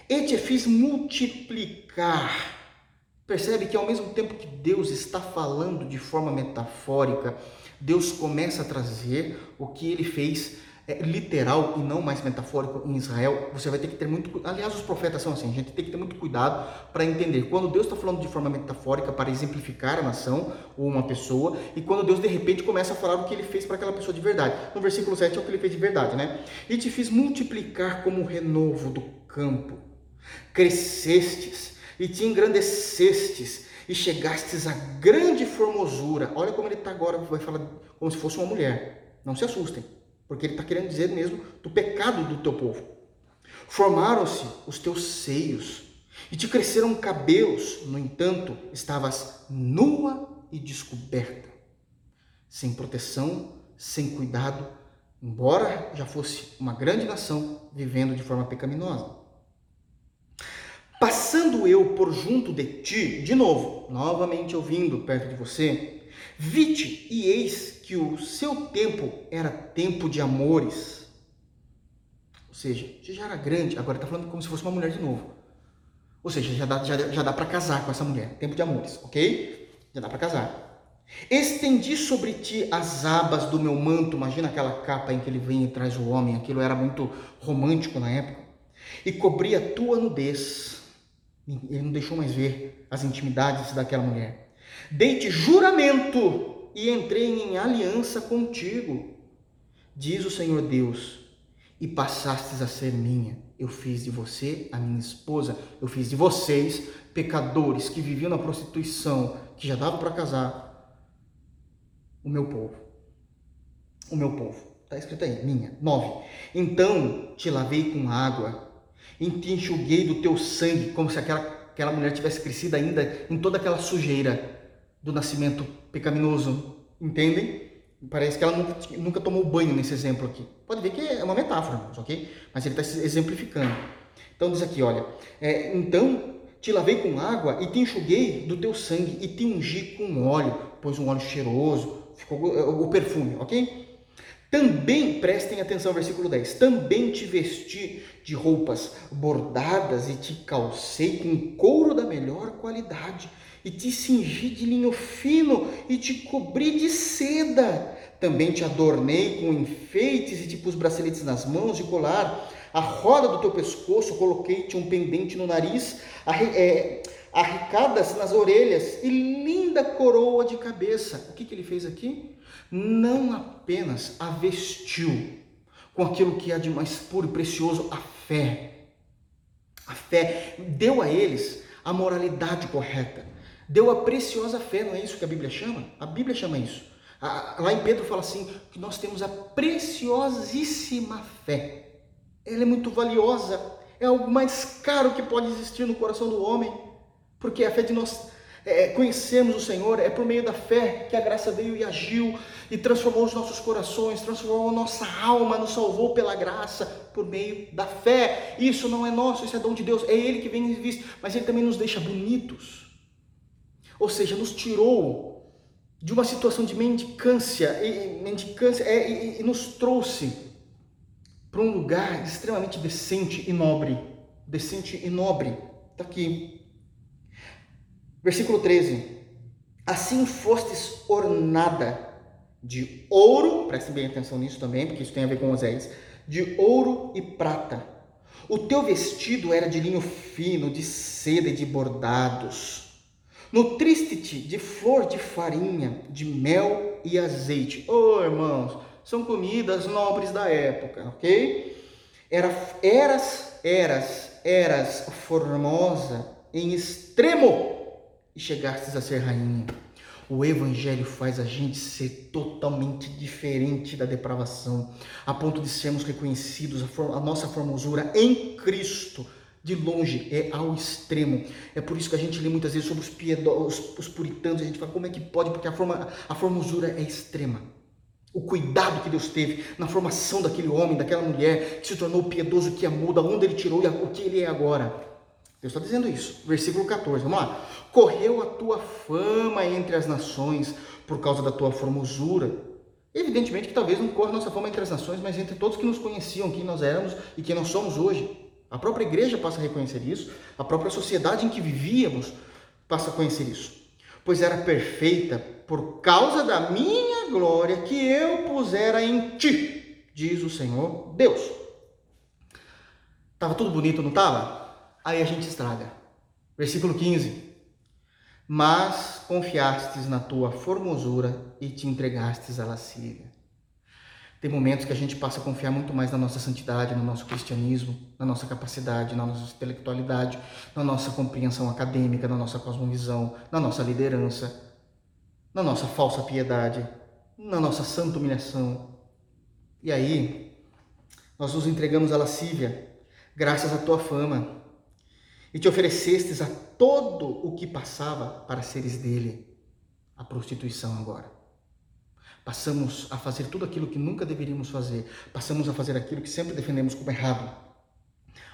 E te fiz multiplicar Percebe que ao mesmo tempo que Deus está falando de forma metafórica, Deus começa a trazer o que ele fez é, literal e não mais metafórico em Israel. Você vai ter que ter muito. Aliás, os profetas são assim, a gente tem que ter muito cuidado para entender quando Deus está falando de forma metafórica para exemplificar a nação ou uma pessoa, e quando Deus de repente começa a falar o que ele fez para aquela pessoa de verdade. No versículo 7 é o que ele fez de verdade, né? E te fiz multiplicar como o renovo do campo, crescestes e te engrandecestes e chegastes a grande formosura. Olha como ele está agora, vai falar como se fosse uma mulher. Não se assustem, porque ele está querendo dizer mesmo do pecado do teu povo. Formaram-se os teus seios e te cresceram cabelos, no entanto, estavas nua e descoberta, sem proteção, sem cuidado, embora já fosse uma grande nação vivendo de forma pecaminosa. Passando eu por junto de ti, de novo, novamente ouvindo perto de você, vi-te e eis que o seu tempo era tempo de amores. Ou seja, já era grande, agora está falando como se fosse uma mulher de novo. Ou seja, já dá, já, já dá para casar com essa mulher, tempo de amores, ok? Já dá para casar. Estendi sobre ti as abas do meu manto, imagina aquela capa em que ele vem e traz o homem, aquilo era muito romântico na época, e cobri a tua nudez ele não deixou mais ver as intimidades daquela mulher. Dei-te juramento e entrei em aliança contigo, diz o Senhor Deus, e passastes a ser minha. Eu fiz de você a minha esposa, eu fiz de vocês, pecadores que viviam na prostituição, que já dava para casar, o meu povo. O meu povo. Está escrito aí, minha. 9. Então te lavei com água e te enxuguei do teu sangue, como se aquela, aquela mulher tivesse crescido ainda em toda aquela sujeira do nascimento pecaminoso. Entendem? Parece que ela nunca, nunca tomou banho nesse exemplo aqui. Pode ver que é uma metáfora, ok? Mas ele está exemplificando. Então diz aqui, olha, é, então te lavei com água e te enxuguei do teu sangue e te ungi com óleo, pois um óleo cheiroso, ficou o perfume, ok? Também, prestem atenção ao versículo 10, também te vesti de roupas bordadas e te calcei com couro da melhor qualidade e te cingi de linho fino e te cobri de seda. Também te adornei com enfeites e te pus braceletes nas mãos e colar. A roda do teu pescoço coloquei-te um pendente no nariz, é, arrecadas nas orelhas e linda coroa de cabeça. O que, que ele fez aqui? não apenas a vestiu com aquilo que há de mais puro e precioso, a fé. A fé deu a eles a moralidade correta, deu a preciosa fé, não é isso que a Bíblia chama? A Bíblia chama isso. Lá em Pedro fala assim que nós temos a preciosíssima fé. Ela é muito valiosa, é algo mais caro que pode existir no coração do homem, porque a fé de nós é, conhecermos o Senhor é por meio da fé que a graça veio e agiu e transformou os nossos corações, transformou a nossa alma, nos salvou pela graça por meio da fé. Isso não é nosso, isso é dom de Deus, é Ele que vem em vista, mas Ele também nos deixa bonitos. Ou seja, nos tirou de uma situação de mendicância, e, mendicância é, e, e nos trouxe para um lugar extremamente decente e nobre. Decente e nobre. Está aqui. Versículo 13. Assim fostes ornada de ouro, prestem bem atenção nisso também, porque isso tem a ver com Oséias, de ouro e prata. O teu vestido era de linho fino, de seda e de bordados Nutriste-te de flor de farinha, de mel e azeite. Oh, irmãos, são comidas nobres da época, ok? Era, eras, eras, eras formosa em extremo e chegastes a ser rainha. O Evangelho faz a gente ser totalmente diferente da depravação, a ponto de sermos reconhecidos, a, nossa formosura em Cristo de longe, é ao extremo. É por isso que a gente lê muitas vezes sobre os, piedosos, os puritanos, a gente fala como é que pode, porque a, forma, a formosura é extrema. O cuidado que Deus teve na formação daquele homem, daquela mulher, que se tornou piedoso, que amou, da onde ele tirou e o que ele é agora. Deus está dizendo isso. Versículo 14, vamos lá. Correu a tua fama entre as nações por causa da tua formosura. Evidentemente que talvez não corra nossa fama entre as nações, mas entre todos que nos conheciam, quem nós éramos e quem nós somos hoje. A própria igreja passa a reconhecer isso, a própria sociedade em que vivíamos passa a conhecer isso. Pois era perfeita por causa da minha glória que eu pusera em ti, diz o Senhor Deus. Tava tudo bonito, não tava? Aí a gente estraga. Versículo 15. Mas confiastes na tua formosura e te entregastes à lascívia. Tem momentos que a gente passa a confiar muito mais na nossa santidade, no nosso cristianismo, na nossa capacidade, na nossa intelectualidade, na nossa compreensão acadêmica, na nossa cosmovisão, na nossa liderança, na nossa falsa piedade, na nossa santa humilhação. E aí, nós nos entregamos à lascívia, graças à tua fama, e te oferecestes a todo o que passava para seres dele, a prostituição agora. Passamos a fazer tudo aquilo que nunca deveríamos fazer. Passamos a fazer aquilo que sempre defendemos como errado.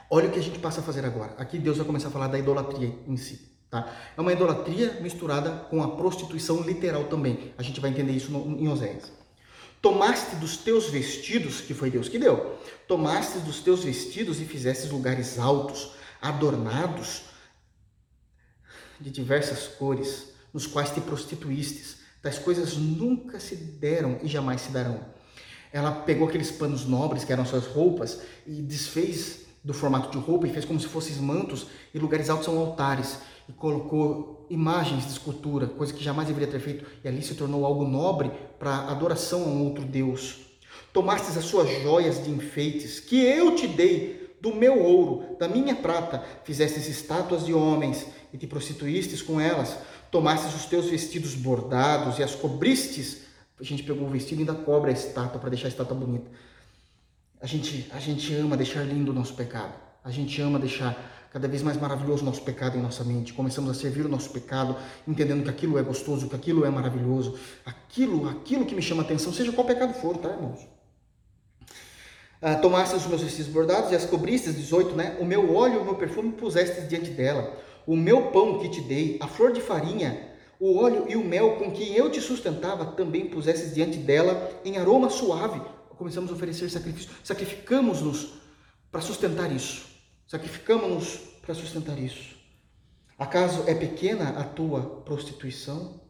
Olha o que a gente passa a fazer agora. Aqui Deus vai começar a falar da idolatria em si. Tá? É uma idolatria misturada com a prostituição literal também. A gente vai entender isso no, em Oséias. Tomaste dos teus vestidos, que foi Deus que deu, tomaste dos teus vestidos e fizestes lugares altos, adornados de diversas cores, nos quais te prostituístes Tais coisas nunca se deram e jamais se darão. Ela pegou aqueles panos nobres, que eram suas roupas, e desfez do formato de roupa e fez como se fossem mantos, e lugares altos são altares, e colocou imagens de escultura, coisa que jamais deveria ter feito, e ali se tornou algo nobre para adoração a um outro Deus. Tomastes as suas joias de enfeites, que eu te dei, do meu ouro, da minha prata, fizestes estátuas de homens, e te prostituístes com elas, tomastes os teus vestidos bordados e as cobristes. A gente pegou o vestido e ainda cobre a estátua para deixar a estátua bonita. A gente, a gente ama deixar lindo o nosso pecado. A gente ama deixar cada vez mais maravilhoso o nosso pecado em nossa mente. Começamos a servir o nosso pecado, entendendo que aquilo é gostoso, que aquilo é maravilhoso. Aquilo, aquilo que me chama atenção, seja qual pecado for, tá, irmãos? Tomaste os meus vestidos bordados e as cobristes, 18, né? O meu óleo o meu perfume puseste diante dela o meu pão que te dei, a flor de farinha, o óleo e o mel com que eu te sustentava, também pusesses diante dela em aroma suave. Começamos a oferecer sacrifício, sacrificamos-nos para sustentar isso. Sacrificamos-nos para sustentar isso. Acaso é pequena a tua prostituição?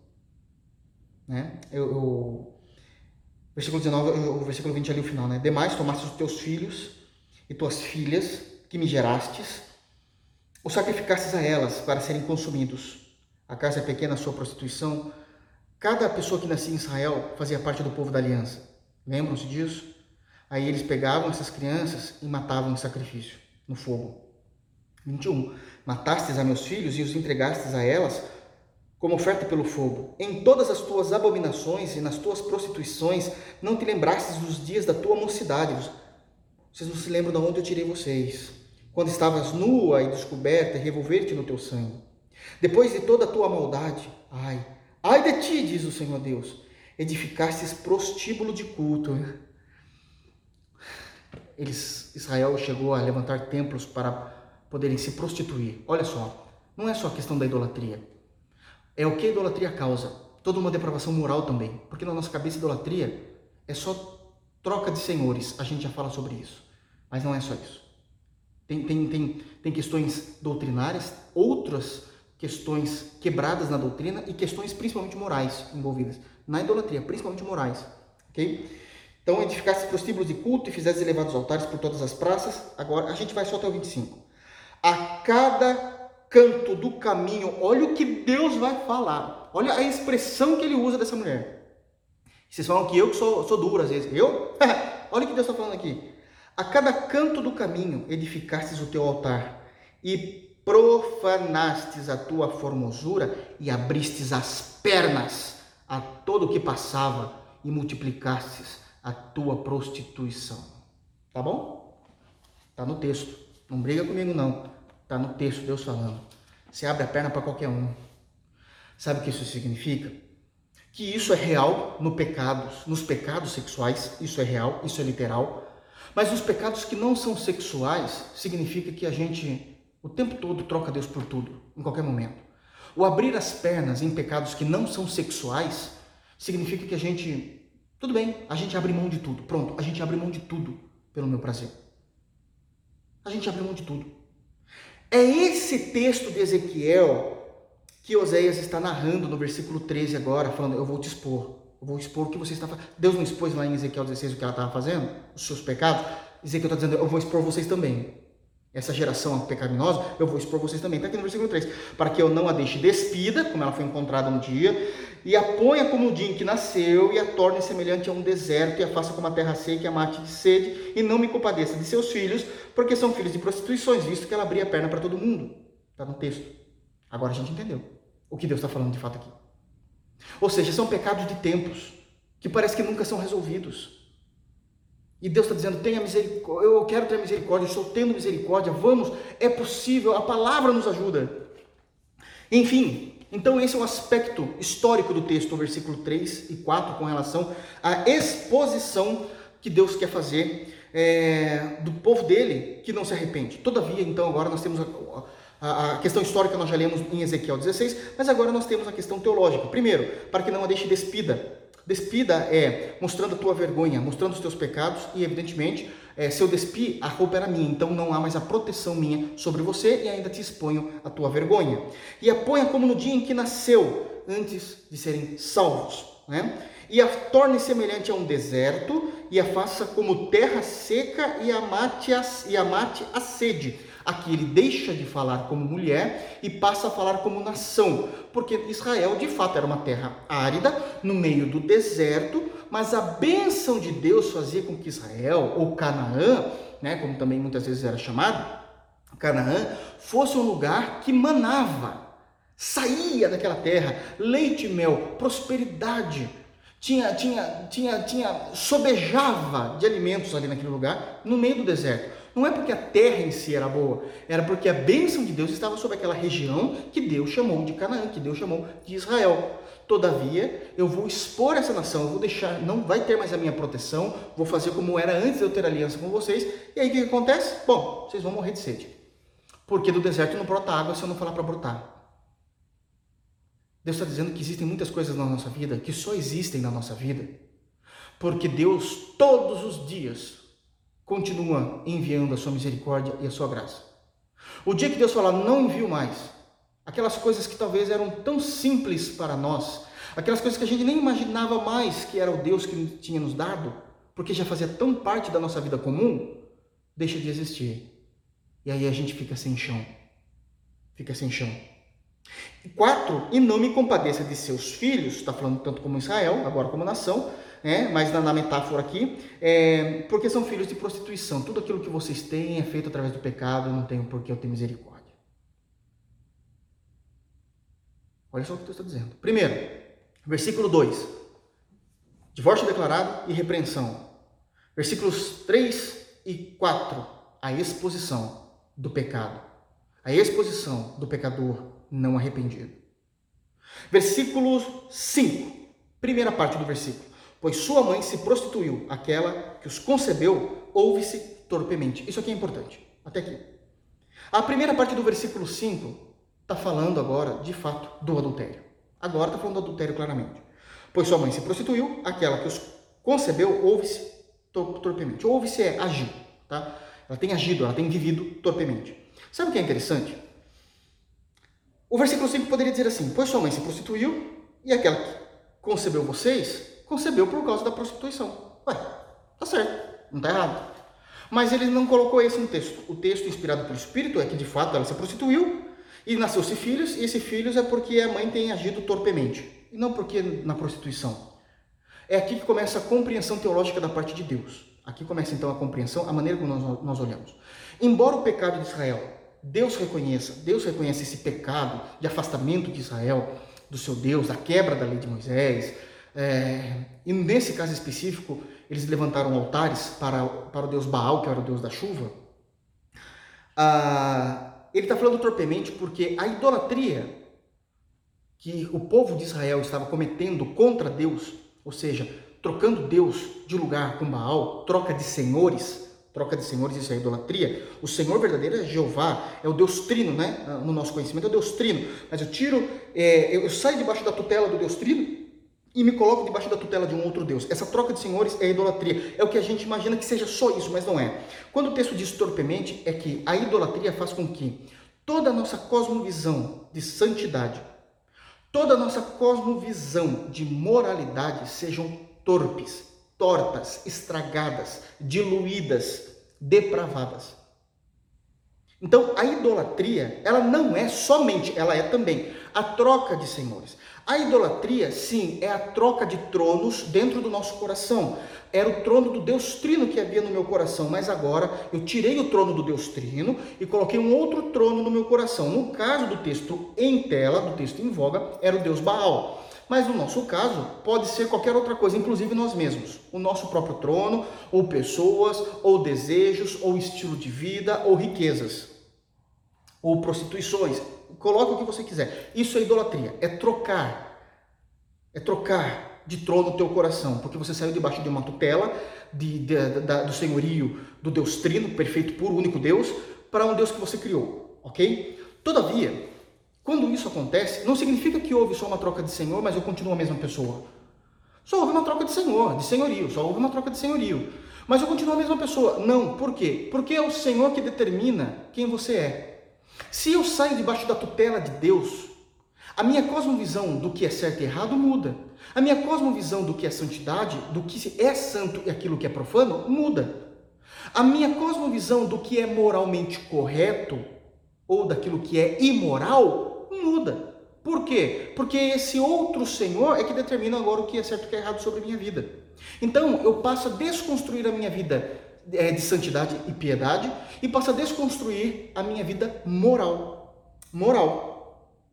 Né? Eu, eu, versículo 19, o versículo 20 ali o final, né? Demais tomaste os teus filhos e tuas filhas que me gerastes ou sacrificastes a elas para serem consumidos. A casa é pequena, a sua prostituição. Cada pessoa que nascia em Israel fazia parte do povo da aliança. Lembram-se disso? Aí eles pegavam essas crianças e matavam em sacrifício, no fogo. 21. Matastes a meus filhos e os entregastes a elas como oferta pelo fogo. Em todas as tuas abominações e nas tuas prostituições, não te lembrastes dos dias da tua mocidade. Vocês não se lembram de onde eu tirei vocês, quando estavas nua e descoberta, e revolver-te no teu sangue. Depois de toda a tua maldade, ai, ai de ti, diz o Senhor Deus, edificastes prostíbulo de culto. Eles, Israel chegou a levantar templos para poderem se prostituir. Olha só, não é só a questão da idolatria é o que a idolatria causa. Toda uma depravação moral também. Porque na nossa cabeça, idolatria é só troca de senhores. A gente já fala sobre isso. Mas não é só isso. Tem, tem, tem, tem questões doutrinárias, outras questões quebradas na doutrina e questões principalmente morais envolvidas na idolatria, principalmente morais. Ok? Então, edificasse prostíbulos de culto e fizesse elevados altares por todas as praças. Agora, a gente vai só até o 25. A cada canto do caminho, olha o que Deus vai falar. Olha a expressão que ele usa dessa mulher. Vocês falam que eu que sou, sou duro às vezes. Eu? olha o que Deus está falando aqui. A cada canto do caminho edificastes o teu altar e profanastes a tua formosura e abristes as pernas a todo o que passava e multiplicastes a tua prostituição. Tá bom? Tá no texto. Não briga comigo não. Está no texto, Deus falando. Você abre a perna para qualquer um. Sabe o que isso significa? Que isso é real no pecados, nos pecados sexuais, isso é real, isso é literal. Mas os pecados que não são sexuais, significa que a gente o tempo todo troca Deus por tudo, em qualquer momento. O abrir as pernas em pecados que não são sexuais, significa que a gente, tudo bem, a gente abre mão de tudo. Pronto, a gente abre mão de tudo pelo meu prazer. A gente abre mão de tudo. É esse texto de Ezequiel que Oséias está narrando no versículo 13 agora, falando: Eu vou te expor. Eu vou expor o que você está fazendo. Deus não expôs lá em Ezequiel 16 o que ela estava fazendo, os seus pecados. Ezequiel está dizendo: Eu vou expor vocês também essa geração pecaminosa, eu vou expor vocês também. Está aqui no versículo 3. Para que eu não a deixe despida, como ela foi encontrada um dia, e a ponha como o dia em que nasceu, e a torne semelhante a um deserto, e a faça como a terra seca, e a mate de sede, e não me compadeça de seus filhos, porque são filhos de prostituições, visto que ela abria a perna para todo mundo. Está no texto. Agora a gente entendeu o que Deus está falando de fato aqui. Ou seja, são pecados de tempos, que parece que nunca são resolvidos. E Deus está dizendo: tenha misericórdia, eu quero ter misericórdia, estou tendo misericórdia, vamos, é possível, a palavra nos ajuda. Enfim, então esse é o aspecto histórico do texto, versículo 3 e 4, com relação à exposição que Deus quer fazer é, do povo dele que não se arrepende. Todavia, então, agora nós temos a, a, a, questão histórica, nós já lemos em Ezequiel 16, mas agora nós temos a questão teológica. Primeiro, para que não a deixe despida Despida é mostrando a tua vergonha, mostrando os teus pecados e, evidentemente, é, se eu despi, a roupa era minha, então não há mais a proteção minha sobre você e ainda te exponho a tua vergonha. E a ponha como no dia em que nasceu, antes de serem salvos. Né? E a torne semelhante a um deserto e a faça como terra seca e a mate a, e a, mate a sede Aqui ele deixa de falar como mulher e passa a falar como nação, porque Israel de fato era uma terra árida, no meio do deserto, mas a bênção de Deus fazia com que Israel, ou Canaã, né, como também muitas vezes era chamado, Canaã, fosse um lugar que manava, saía daquela terra, leite e mel, prosperidade, tinha, tinha, tinha, tinha, sobejava de alimentos ali naquele lugar, no meio do deserto. Não é porque a terra em si era boa, era porque a bênção de Deus estava sobre aquela região que Deus chamou de Canaã, que Deus chamou de Israel. Todavia, eu vou expor essa nação, eu vou deixar, não vai ter mais a minha proteção, vou fazer como era antes de eu ter aliança com vocês. E aí o que acontece? Bom, vocês vão morrer de sede. Porque do deserto não brota água se eu não falar para brotar. Deus está dizendo que existem muitas coisas na nossa vida que só existem na nossa vida porque Deus todos os dias continua enviando a sua misericórdia e a sua graça. O dia que Deus falar, não envio mais, aquelas coisas que talvez eram tão simples para nós, aquelas coisas que a gente nem imaginava mais que era o Deus que tinha nos dado, porque já fazia tão parte da nossa vida comum, deixa de existir. E aí a gente fica sem chão. Fica sem chão. Quatro, e não me compadeça de seus filhos, está falando tanto como Israel, agora como nação, né? mas na, na metáfora aqui, é, porque são filhos de prostituição. Tudo aquilo que vocês têm é feito através do pecado, não tenho por que eu ter misericórdia. Olha só o que Deus está dizendo. Primeiro, versículo 2: divórcio declarado e repreensão. Versículos 3 e 4, a exposição do pecado, a exposição do pecador não arrependido. Versículo 5, primeira parte do versículo. Pois sua mãe se prostituiu, aquela que os concebeu, ouve-se torpemente. Isso aqui é importante. Até aqui. A primeira parte do versículo 5 está falando agora, de fato, do adultério. Agora está falando do adultério claramente. Pois sua mãe se prostituiu, aquela que os concebeu, ouve-se torpemente. Ouve-se é agiu, tá? Ela tem agido, ela tem vivido torpemente. Sabe o que é interessante? O versículo 5 poderia dizer assim: Pois sua mãe se prostituiu, e aquela que concebeu vocês, concebeu por causa da prostituição. Ué, tá certo, não tá errado. Mas ele não colocou isso no texto. O texto inspirado pelo Espírito é que de fato ela se prostituiu e nasceu-se filhos, e esses filhos é porque a mãe tem agido torpemente, e não porque na prostituição. É aqui que começa a compreensão teológica da parte de Deus. Aqui começa então a compreensão, a maneira como nós, nós olhamos. Embora o pecado de Israel, Deus reconheça, Deus reconhece esse pecado de afastamento de Israel do seu Deus, da quebra da lei de Moisés, é, e nesse caso específico, eles levantaram altares para, para o deus Baal, que era o deus da chuva. Ah, ele está falando torpemente porque a idolatria que o povo de Israel estava cometendo contra Deus, ou seja, trocando Deus de lugar com Baal, troca de senhores, troca de senhores, isso é idolatria. O Senhor verdadeiro é Jeová, é o Deus Trino, né? No nosso conhecimento é o Deus Trino. Mas eu tiro, é, eu saio debaixo da tutela do Deus Trino e me coloco debaixo da tutela de um outro Deus. Essa troca de senhores é idolatria. É o que a gente imagina que seja só isso, mas não é. Quando o texto diz torpemente, é que a idolatria faz com que toda a nossa cosmovisão de santidade, toda a nossa cosmovisão de moralidade sejam torpes, tortas, estragadas, diluídas, depravadas. Então, a idolatria, ela não é somente, ela é também a troca de senhores. A idolatria, sim, é a troca de tronos dentro do nosso coração. Era o trono do Deus Trino que havia no meu coração, mas agora eu tirei o trono do Deus Trino e coloquei um outro trono no meu coração. No caso do texto em tela, do texto em voga, era o Deus Baal. Mas no nosso caso, pode ser qualquer outra coisa, inclusive nós mesmos. O nosso próprio trono, ou pessoas, ou desejos, ou estilo de vida, ou riquezas, ou prostituições coloque o que você quiser. Isso é idolatria, é trocar. É trocar de trono o teu coração, porque você saiu debaixo de uma tutela de, de, de, do senhorio do Deus Trino, perfeito, puro, único Deus, para um Deus que você criou, ok? Todavia, quando isso acontece, não significa que houve só uma troca de senhor, mas eu continuo a mesma pessoa. Só houve uma troca de senhor, de senhorio, só houve uma troca de senhorio. Mas eu continuo a mesma pessoa. Não, por quê? Porque é o Senhor que determina quem você é. Se eu saio debaixo da tutela de Deus, a minha cosmovisão do que é certo e errado muda. A minha cosmovisão do que é santidade, do que é santo e aquilo que é profano, muda. A minha cosmovisão do que é moralmente correto ou daquilo que é imoral muda. Por quê? Porque esse outro Senhor é que determina agora o que é certo e o que é errado sobre a minha vida. Então eu passo a desconstruir a minha vida é, de santidade e piedade e passa a desconstruir a minha vida moral. Moral.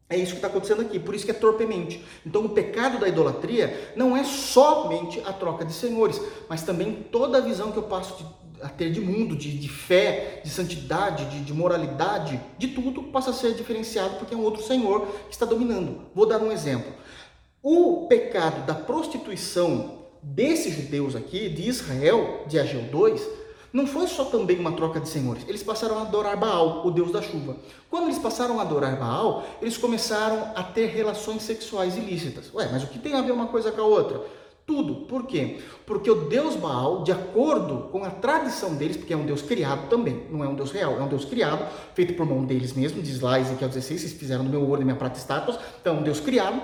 É isso que está acontecendo aqui, por isso que é torpemente. Então, o pecado da idolatria não é somente a troca de senhores, mas também toda a visão que eu passo de, a ter de mundo, de, de fé, de santidade, de, de, moralidade, de tudo passa a ser diferenciado porque é um outro senhor que está dominando. Vou dar um exemplo. O pecado da prostituição desses judeus aqui, de Israel, de Ageu 2, não foi só também uma troca de senhores. Eles passaram a adorar Baal, o deus da chuva. Quando eles passaram a adorar Baal, eles começaram a ter relações sexuais ilícitas. Ué, mas o que tem a ver uma coisa com a outra? Tudo. Por quê? Porque o deus Baal, de acordo com a tradição deles, porque é um deus criado também, não é um deus real, é um deus criado, feito por mão deles mesmos, diz lá Ezequiel 16, vocês fizeram no meu ouro e minha prata estátuas, então é um deus criado.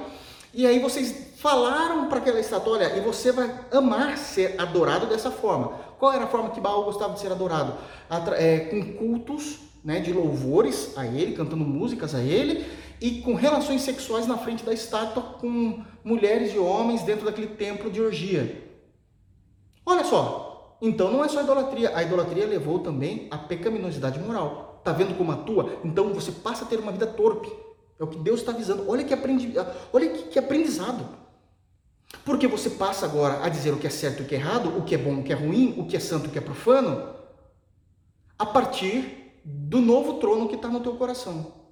E aí vocês falaram para aquela estátua, olha, e você vai amar ser adorado dessa forma. Qual era a forma que Baal gostava de ser adorado? É, com cultos né, de louvores a ele, cantando músicas a ele, e com relações sexuais na frente da estátua com mulheres e homens dentro daquele templo de orgia. Olha só, então não é só idolatria, a idolatria levou também à pecaminosidade moral. Tá vendo como atua? Então você passa a ter uma vida torpe. É o que Deus está avisando. Olha que, aprendi, olha que, que aprendizado. Porque você passa agora a dizer o que é certo e o que é errado, o que é bom, o que é ruim, o que é santo e o que é profano, a partir do novo trono que está no teu coração.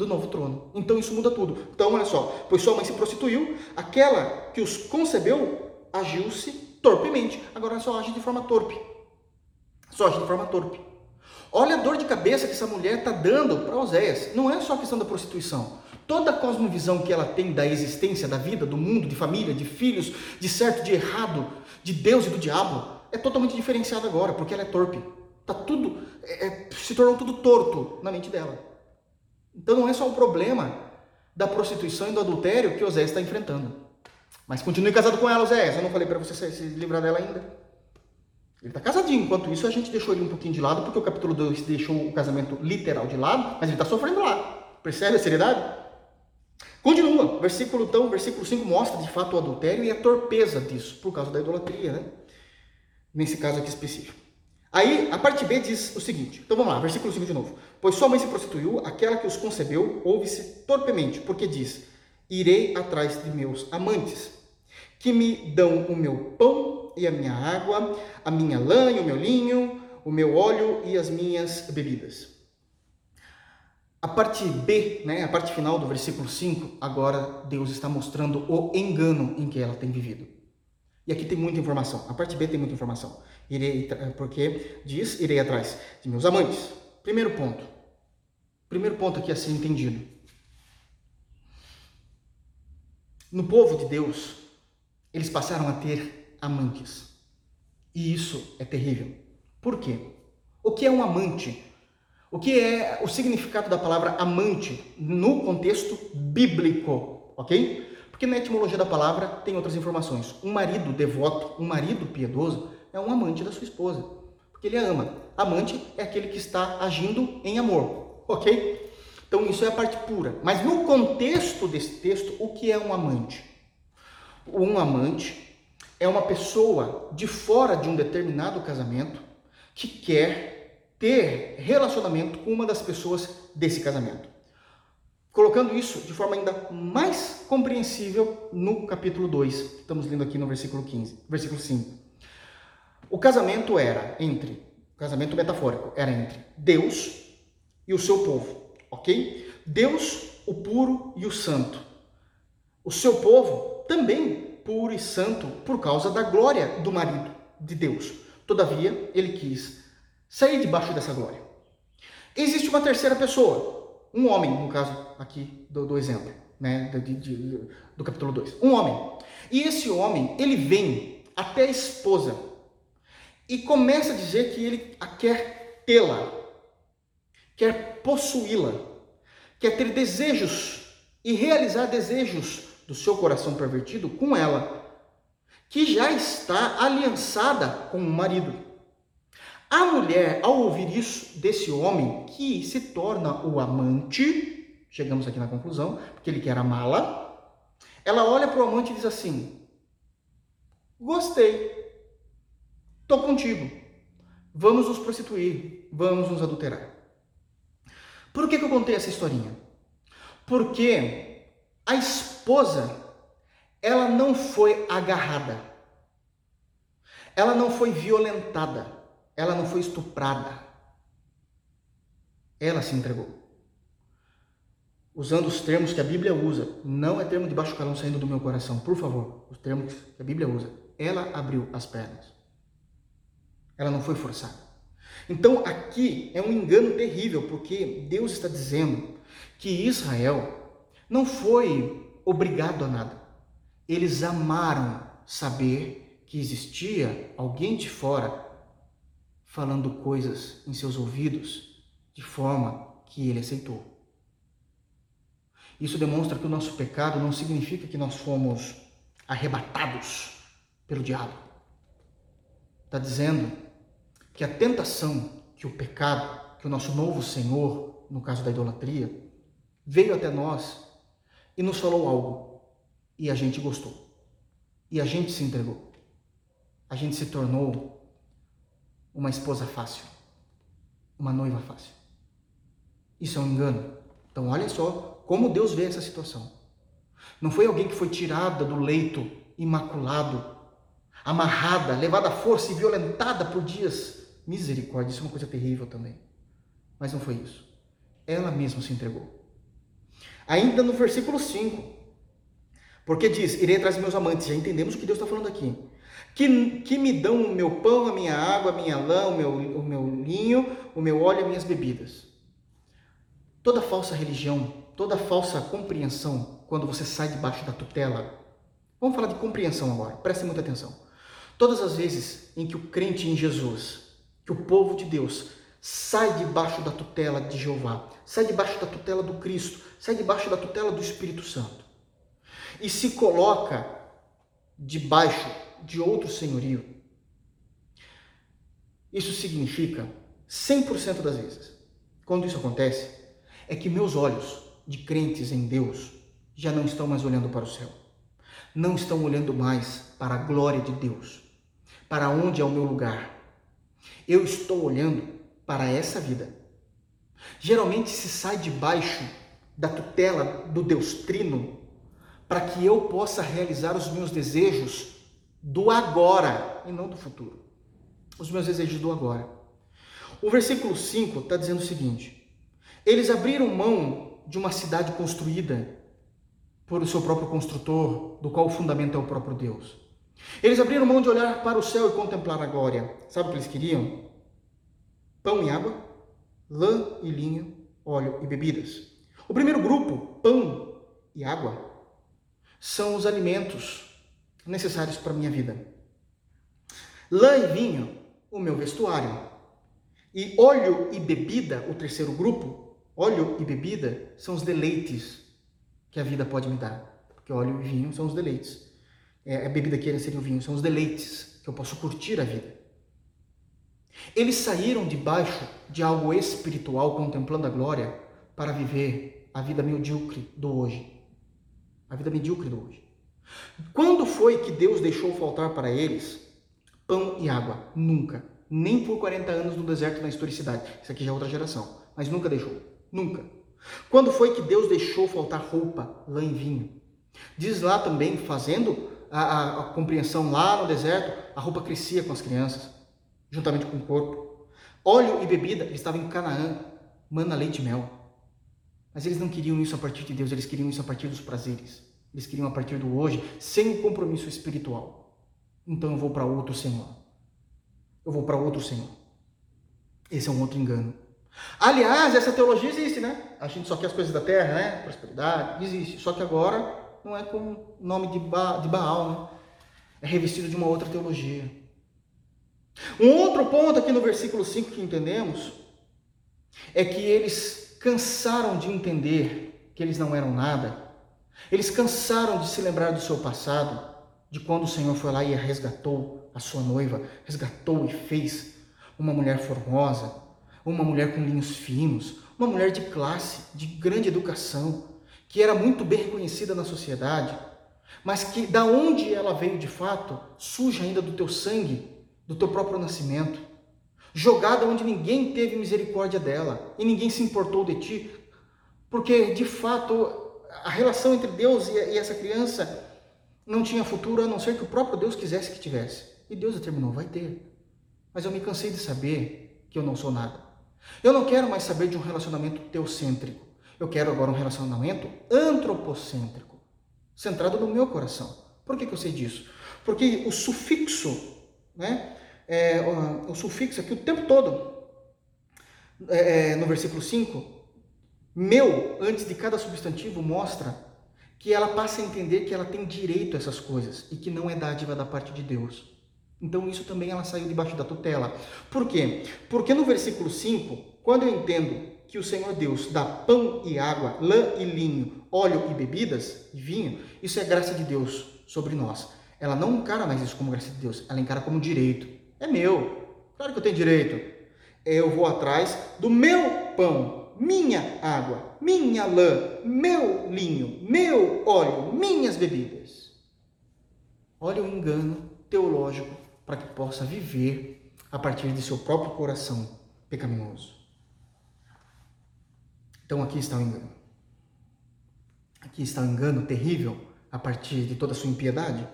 Do novo trono. Então isso muda tudo. Então, olha só, pois sua mãe se prostituiu, aquela que os concebeu agiu-se torpemente. Agora só age de forma torpe. Só age de forma torpe. Olha a dor de cabeça que essa mulher está dando para Oséias. Não é só a questão da prostituição. Toda a cosmovisão que ela tem da existência, da vida, do mundo, de família, de filhos, de certo, de errado, de Deus e do diabo, é totalmente diferenciada agora, porque ela é torpe. Tá tudo, é, é, se tornou tudo torto na mente dela. Então não é só o problema da prostituição e do adultério que Oséias está enfrentando. Mas continue casado com ela, Oséias. Eu não falei para você se livrar dela ainda. Ele está casadinho. Enquanto isso, a gente deixou ele um pouquinho de lado, porque o capítulo 2 deixou o casamento literal de lado, mas ele está sofrendo lá. Percebe a seriedade? Continua. Versículo, então, versículo 5 mostra de fato o adultério e a torpeza disso, por causa da idolatria, né? Nesse caso aqui específico. Aí, a parte B diz o seguinte. Então vamos lá, versículo 5 de novo. Pois sua mãe se prostituiu, aquela que os concebeu, ouve-se torpemente, porque diz: Irei atrás de meus amantes, que me dão o meu pão e a minha água, a minha lã e o meu linho, o meu óleo e as minhas bebidas. A parte B, né, a parte final do versículo 5, agora Deus está mostrando o engano em que ela tem vivido. E aqui tem muita informação. A parte B tem muita informação. Irei, porque diz, irei atrás de meus amantes. Primeiro ponto. Primeiro ponto aqui a ser entendido. No povo de Deus, eles passaram a ter amantes. E isso é terrível. Por quê? O que é um amante? O que é o significado da palavra amante no contexto bíblico, ok? Porque na etimologia da palavra tem outras informações. Um marido devoto, um marido piedoso, é um amante da sua esposa, porque ele a ama. Amante é aquele que está agindo em amor, ok? Então isso é a parte pura. Mas no contexto desse texto, o que é um amante? Um amante é uma pessoa de fora de um determinado casamento que quer ter relacionamento com uma das pessoas desse casamento. Colocando isso de forma ainda mais compreensível no capítulo 2, estamos lendo aqui no versículo 15, versículo 5. O casamento era entre, casamento metafórico, era entre Deus e o seu povo, ok? Deus, o puro e o santo. O seu povo também puro e santo por causa da glória do marido de Deus. Todavia, ele quis sair debaixo dessa glória. Existe uma terceira pessoa, um homem, no caso aqui do, do exemplo, né, de, de, do capítulo 2. Um homem. E esse homem, ele vem até a esposa e começa a dizer que ele a quer tê-la, quer possuí-la, quer ter desejos e realizar desejos do seu coração pervertido com ela, que já está aliançada com o marido. A mulher, ao ouvir isso desse homem, que se torna o amante, chegamos aqui na conclusão, porque ele quer amá-la, ela olha para o amante e diz assim: Gostei, estou contigo, vamos nos prostituir, vamos nos adulterar. Por que, que eu contei essa historinha? Porque a esposa, ela não foi agarrada, ela não foi violentada, ela não foi estuprada. Ela se entregou. Usando os termos que a Bíblia usa, não é termo de baixo calão saindo do meu coração, por favor, os termos que a Bíblia usa. Ela abriu as pernas. Ela não foi forçada. Então aqui é um engano terrível, porque Deus está dizendo que Israel não foi obrigado a nada. Eles amaram saber que existia alguém de fora falando coisas em seus ouvidos de forma que ele aceitou. Isso demonstra que o nosso pecado não significa que nós fomos arrebatados pelo diabo. Está dizendo que a tentação, que o pecado, que o nosso novo Senhor, no caso da idolatria, veio até nós e nos falou algo. E a gente gostou. E a gente se entregou. A gente se tornou uma esposa fácil. Uma noiva fácil. Isso é um engano. Então, olha só como Deus vê essa situação. Não foi alguém que foi tirada do leito imaculado, amarrada, levada à força e violentada por dias. Misericórdia, isso é uma coisa terrível também. Mas não foi isso. Ela mesma se entregou. Ainda no versículo 5, porque diz: Irei atrás dos meus amantes. Já entendemos o que Deus está falando aqui. Que, que me dão o meu pão, a minha água, a minha lã, o meu, o meu linho, o meu óleo e as minhas bebidas. Toda falsa religião, toda falsa compreensão, quando você sai debaixo da tutela. Vamos falar de compreensão agora, prestem muita atenção. Todas as vezes em que o crente em Jesus, que o povo de Deus, sai debaixo da tutela de Jeová, sai debaixo da tutela do Cristo, sai debaixo da tutela do Espírito Santo e se coloca debaixo de outro senhorio, isso significa 100% das vezes, quando isso acontece, é que meus olhos de crentes em Deus já não estão mais olhando para o céu, não estão olhando mais para a glória de Deus, para onde é o meu lugar. Eu estou olhando para essa vida. Geralmente se sai debaixo da tutela do Deus Trino para que eu possa realizar os meus desejos do agora e não do futuro. Os meus desejos do agora. O versículo 5 está dizendo o seguinte: Eles abriram mão de uma cidade construída por o seu próprio construtor, do qual o fundamento é o próprio Deus. Eles abriram mão de olhar para o céu e contemplar a glória. Sabe o que eles queriam? Pão e água, lã e linho, óleo e bebidas. O primeiro grupo, pão e água, são os alimentos necessários para a minha vida. Lã e vinho, o meu vestuário. E óleo e bebida, o terceiro grupo, óleo e bebida são os deleites que a vida pode me dar. Porque óleo e vinho são os deleites. É, a bebida que seria o vinho, são os deleites que eu posso curtir a vida. Eles saíram debaixo de algo espiritual, contemplando a glória, para viver a vida medíocre do hoje. A vida medíocre do hoje. Quando foi que Deus deixou faltar para eles pão e água? Nunca. Nem por 40 anos no deserto na historicidade. Isso aqui já é outra geração. Mas nunca deixou. Nunca. Quando foi que Deus deixou faltar roupa, lã e vinho? Diz lá também, fazendo a, a, a compreensão lá no deserto, a roupa crescia com as crianças, juntamente com o corpo. Óleo e bebida, eles estavam em Canaã, mana, leite e mel. Mas eles não queriam isso a partir de Deus, eles queriam isso a partir dos prazeres. Eles queriam a partir do hoje, sem o compromisso espiritual. Então eu vou para outro Senhor. Eu vou para outro Senhor. Esse é um outro engano. Aliás, essa teologia existe, né? A gente só quer as coisas da terra, né? Prosperidade, existe. Só que agora não é com o nome de, ba de Baal, né? É revestido de uma outra teologia. Um outro ponto aqui no versículo 5 que entendemos é que eles cansaram de entender que eles não eram nada. Eles cansaram de se lembrar do seu passado, de quando o Senhor foi lá e resgatou a sua noiva, resgatou e fez uma mulher formosa, uma mulher com linhos finos, uma mulher de classe, de grande educação, que era muito bem reconhecida na sociedade, mas que da onde ela veio de fato, suja ainda do teu sangue, do teu próprio nascimento jogada onde ninguém teve misericórdia dela e ninguém se importou de ti, porque de fato a relação entre Deus e essa criança não tinha futuro a não ser que o próprio Deus quisesse que tivesse. E Deus determinou, vai ter. Mas eu me cansei de saber que eu não sou nada. Eu não quero mais saber de um relacionamento teocêntrico. Eu quero agora um relacionamento antropocêntrico, centrado no meu coração. Por que, que eu sei disso? Porque o sufixo, né, é, o, o, sufixo aqui o tempo todo, é, é no versículo 5, meu, antes de cada substantivo, mostra que ela passa a entender que ela tem direito a essas coisas e que não é dádiva da parte de Deus. Então isso também ela saiu debaixo da tutela. Por quê? Porque no versículo 5, quando eu entendo que o Senhor Deus dá pão e água, lã e linho, óleo e bebidas e vinho, isso é graça de Deus sobre nós. Ela não encara mais isso como graça de Deus, ela encara como direito. É meu. Claro que eu tenho direito. Eu vou atrás do meu pão, minha água, minha lã, meu linho, meu óleo, minhas bebidas. Olha o engano teológico para que possa viver a partir de seu próprio coração pecaminoso. Então aqui está o engano. aqui está um engano terrível a partir de toda a sua impiedade?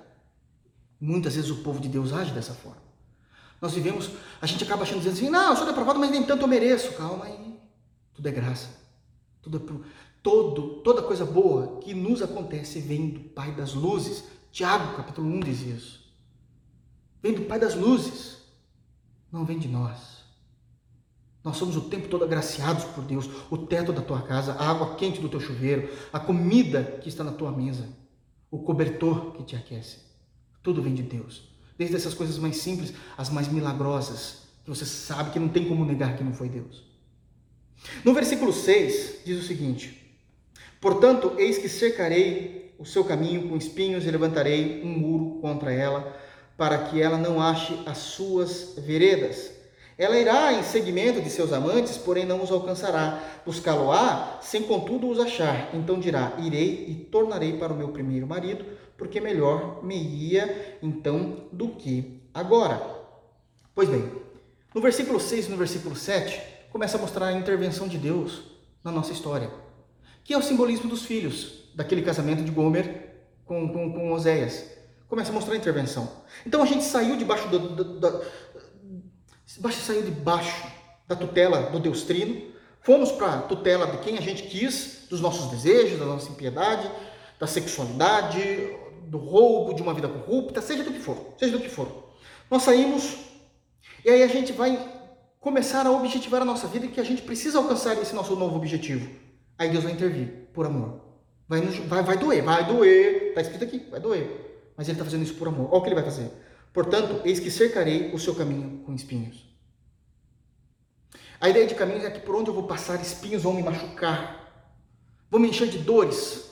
Muitas vezes o povo de Deus age dessa forma. Nós vivemos, a gente acaba achando dizendo assim, não, eu sou depravado, mas nem tanto eu mereço. Calma aí, tudo é graça. Tudo é, todo, toda coisa boa que nos acontece vem do Pai das luzes. Tiago, capítulo 1, diz isso. Vem do Pai das luzes, não vem de nós. Nós somos o tempo todo agraciados por Deus, o teto da tua casa, a água quente do teu chuveiro, a comida que está na tua mesa, o cobertor que te aquece. Tudo vem de Deus. Desde essas coisas mais simples às mais milagrosas, que você sabe que não tem como negar que não foi Deus. No versículo 6 diz o seguinte: Portanto, eis que cercarei o seu caminho com espinhos e levantarei um muro contra ela, para que ela não ache as suas veredas. Ela irá em seguimento de seus amantes, porém não os alcançará. Buscá-lo-á, sem contudo os achar. Então dirá: Irei e tornarei para o meu primeiro marido, porque melhor me ia então do que agora. Pois bem, no versículo 6 e no versículo 7, começa a mostrar a intervenção de Deus na nossa história, que é o simbolismo dos filhos, daquele casamento de Gomer com, com, com Oséias. Começa a mostrar a intervenção. Então a gente saiu debaixo do, do, do, Basta saiu debaixo da tutela do Deus Trino, fomos para a tutela de quem a gente quis, dos nossos desejos, da nossa impiedade, da sexualidade, do roubo, de uma vida corrupta, seja do que for, seja do que for. Nós saímos e aí a gente vai começar a objetivar a nossa vida que a gente precisa alcançar esse nosso novo objetivo. Aí Deus vai intervir, por amor. Vai, vai, vai doer, vai doer, está escrito aqui, vai doer. Mas Ele está fazendo isso por amor. Olha o que Ele vai fazer. Portanto, eis que cercarei o seu caminho com espinhos. A ideia de caminhos é que por onde eu vou passar, espinhos vão me machucar, vão me encher de dores.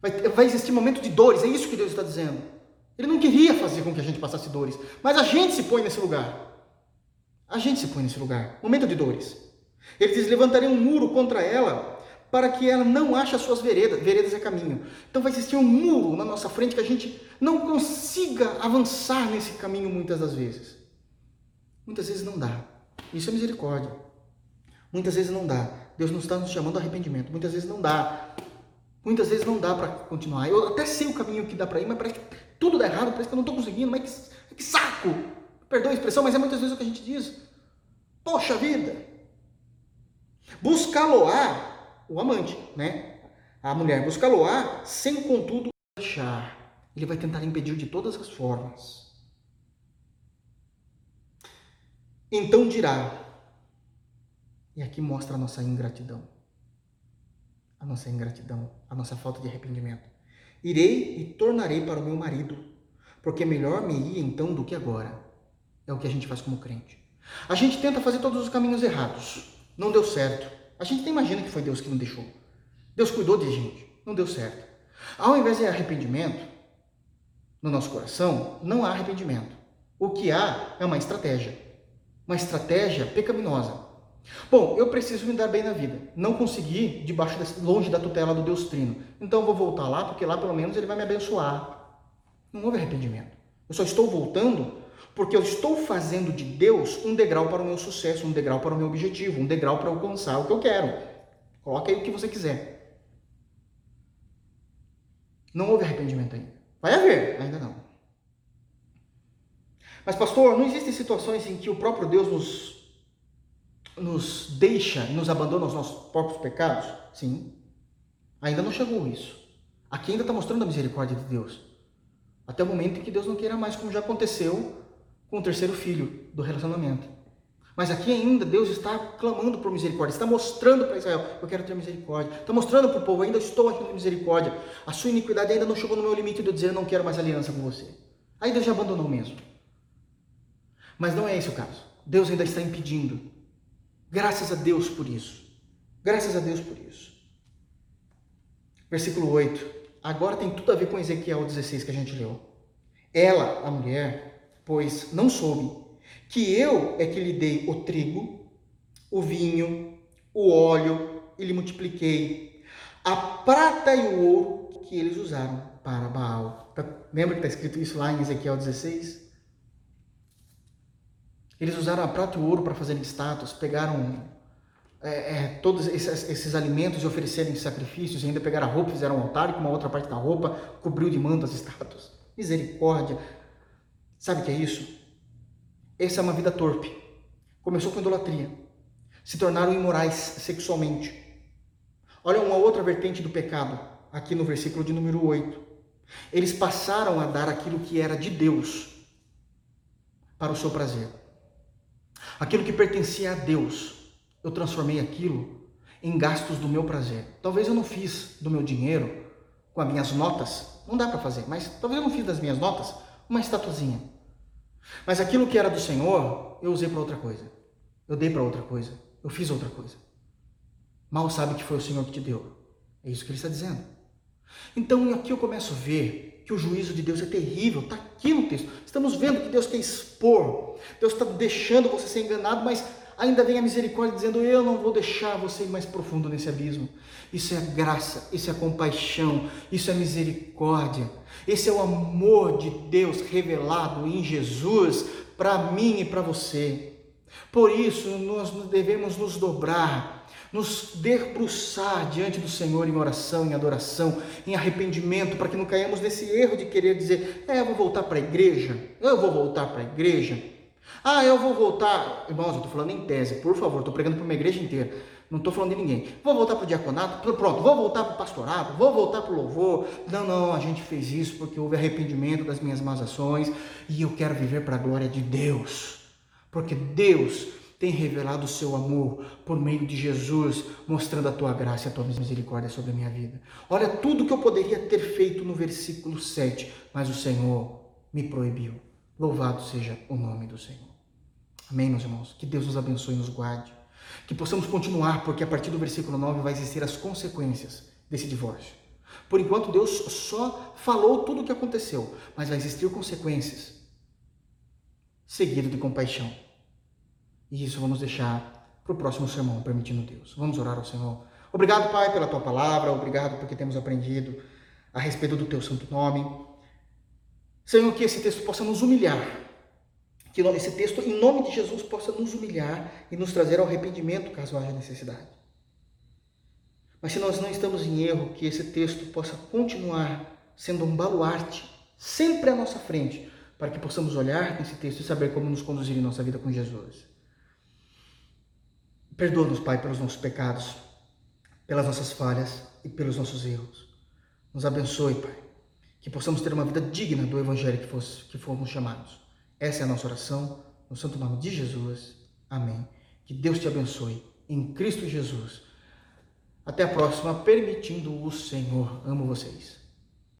Vai, vai existir momento de dores, é isso que Deus está dizendo. Ele não queria fazer com que a gente passasse dores, mas a gente se põe nesse lugar. A gente se põe nesse lugar, momento de dores. Ele diz: levantarei um muro contra ela para que ela não ache as suas veredas. Veredas é caminho. Então vai existir um muro na nossa frente que a gente não consiga avançar nesse caminho muitas das vezes. Muitas vezes não dá. Isso é misericórdia. Muitas vezes não dá. Deus não está nos chamando a arrependimento. Muitas vezes não dá. Muitas vezes não dá para continuar. Eu até sei o caminho que dá para ir, mas parece que tudo dá errado, parece que eu não estou conseguindo. Mas que, que saco! Perdoa a expressão, mas é muitas vezes o que a gente diz. Poxa vida! Buscá-lo-á o amante, né? A mulher busca-lo-á sem contudo achar. Ele vai tentar impedir de todas as formas. Então dirá, e aqui mostra a nossa ingratidão, a nossa ingratidão, a nossa falta de arrependimento. Irei e tornarei para o meu marido, porque melhor me ir então do que agora. É o que a gente faz como crente. A gente tenta fazer todos os caminhos errados. Não deu certo. A gente nem imagina que foi Deus que não deixou. Deus cuidou de gente, não deu certo. Ao invés de arrependimento no nosso coração, não há arrependimento. O que há é uma estratégia. Uma estratégia pecaminosa. Bom, eu preciso me dar bem na vida. Não consegui debaixo desse, longe da tutela do Deus Trino. Então vou voltar lá, porque lá pelo menos ele vai me abençoar. Não houve arrependimento. Eu só estou voltando porque eu estou fazendo de Deus um degrau para o meu sucesso, um degrau para o meu objetivo, um degrau para alcançar o que eu quero. Coloque aí o que você quiser. Não houve arrependimento ainda. Vai haver, ainda não. Mas, pastor, não existem situações em que o próprio Deus nos, nos deixa e nos abandona aos nossos próprios pecados? Sim. Ainda não chegou isso. Aqui ainda está mostrando a misericórdia de Deus. Até o momento em que Deus não queira mais, como já aconteceu com o terceiro filho do relacionamento. Mas aqui ainda Deus está clamando por misericórdia, está mostrando para Israel: eu quero ter misericórdia. Está mostrando para o povo: ainda estou aqui com misericórdia. A sua iniquidade ainda não chegou no meu limite de eu dizer: eu não quero mais aliança com você. Aí Deus já abandonou mesmo. Mas não é esse o caso. Deus ainda está impedindo. Graças a Deus por isso. Graças a Deus por isso. Versículo 8. Agora tem tudo a ver com Ezequiel 16 que a gente leu. Ela, a mulher, pois não soube que eu é que lhe dei o trigo, o vinho, o óleo e lhe multipliquei a prata e o ouro que eles usaram para Baal. Tá, lembra que está escrito isso lá em Ezequiel 16? Eles usaram a prata e o ouro para fazerem estátuas, pegaram é, é, todos esses, esses, alimentos e oferecerem sacrifícios, e ainda pegaram a roupa, fizeram um altar e com uma outra parte da roupa cobriu de manto as estátuas. Misericórdia. Sabe o que é isso? Essa é uma vida torpe. Começou com idolatria. Se tornaram imorais sexualmente. Olha uma outra vertente do pecado, aqui no versículo de número 8. Eles passaram a dar aquilo que era de Deus para o seu prazer. Aquilo que pertencia a Deus, eu transformei aquilo em gastos do meu prazer. Talvez eu não fiz do meu dinheiro com as minhas notas, não dá para fazer, mas talvez eu não fiz das minhas notas uma estatuazinha. Mas aquilo que era do Senhor, eu usei para outra coisa. Eu dei para outra coisa. Eu fiz outra coisa. Mal sabe que foi o Senhor que te deu. É isso que ele está dizendo. Então aqui eu começo a ver que o juízo de Deus é terrível. Está aqui no texto. Estamos vendo que Deus quer expor. Deus está deixando você ser enganado, mas ainda vem a misericórdia dizendo: Eu não vou deixar você ir mais profundo nesse abismo. Isso é graça, isso é compaixão, isso é misericórdia. Esse é o amor de Deus revelado em Jesus para mim e para você. Por isso, nós devemos nos dobrar, nos debruçar diante do Senhor em oração, em adoração, em arrependimento, para que não caímos nesse erro de querer dizer: é, eu vou voltar para a igreja, eu vou voltar para a igreja. Ah, eu vou voltar. Irmãos, eu estou falando em tese, por favor, estou pregando para uma igreja inteira. Não estou falando de ninguém. Vou voltar para o diaconato, pronto, vou voltar para o pastorado, vou voltar para o louvor. Não, não, a gente fez isso porque houve arrependimento das minhas más ações e eu quero viver para a glória de Deus. Porque Deus tem revelado o seu amor por meio de Jesus, mostrando a tua graça e a tua misericórdia sobre a minha vida. Olha tudo que eu poderia ter feito no versículo 7, mas o Senhor me proibiu. Louvado seja o nome do Senhor. Amém, meus irmãos? Que Deus nos abençoe e nos guarde. Que possamos continuar, porque a partir do versículo 9 vai existir as consequências desse divórcio. Por enquanto, Deus só falou tudo o que aconteceu, mas vai existir consequências, seguido de compaixão. E isso vamos deixar para o próximo sermão, permitindo Deus. Vamos orar ao Senhor. Obrigado, Pai, pela tua palavra, obrigado porque temos aprendido a respeito do teu santo nome. Senhor, que esse texto possa nos humilhar, que esse texto, em nome de Jesus, possa nos humilhar e nos trazer ao arrependimento, caso haja necessidade. Mas se nós não estamos em erro, que esse texto possa continuar sendo um baluarte, sempre à nossa frente, para que possamos olhar nesse texto e saber como nos conduzir em nossa vida com Jesus. Perdoa-nos, Pai, pelos nossos pecados, pelas nossas falhas e pelos nossos erros. Nos abençoe, Pai que possamos ter uma vida digna do Evangelho que, fosse, que fomos chamados. Essa é a nossa oração, no santo nome de Jesus. Amém. Que Deus te abençoe em Cristo Jesus. Até a próxima, permitindo o Senhor. Amo vocês.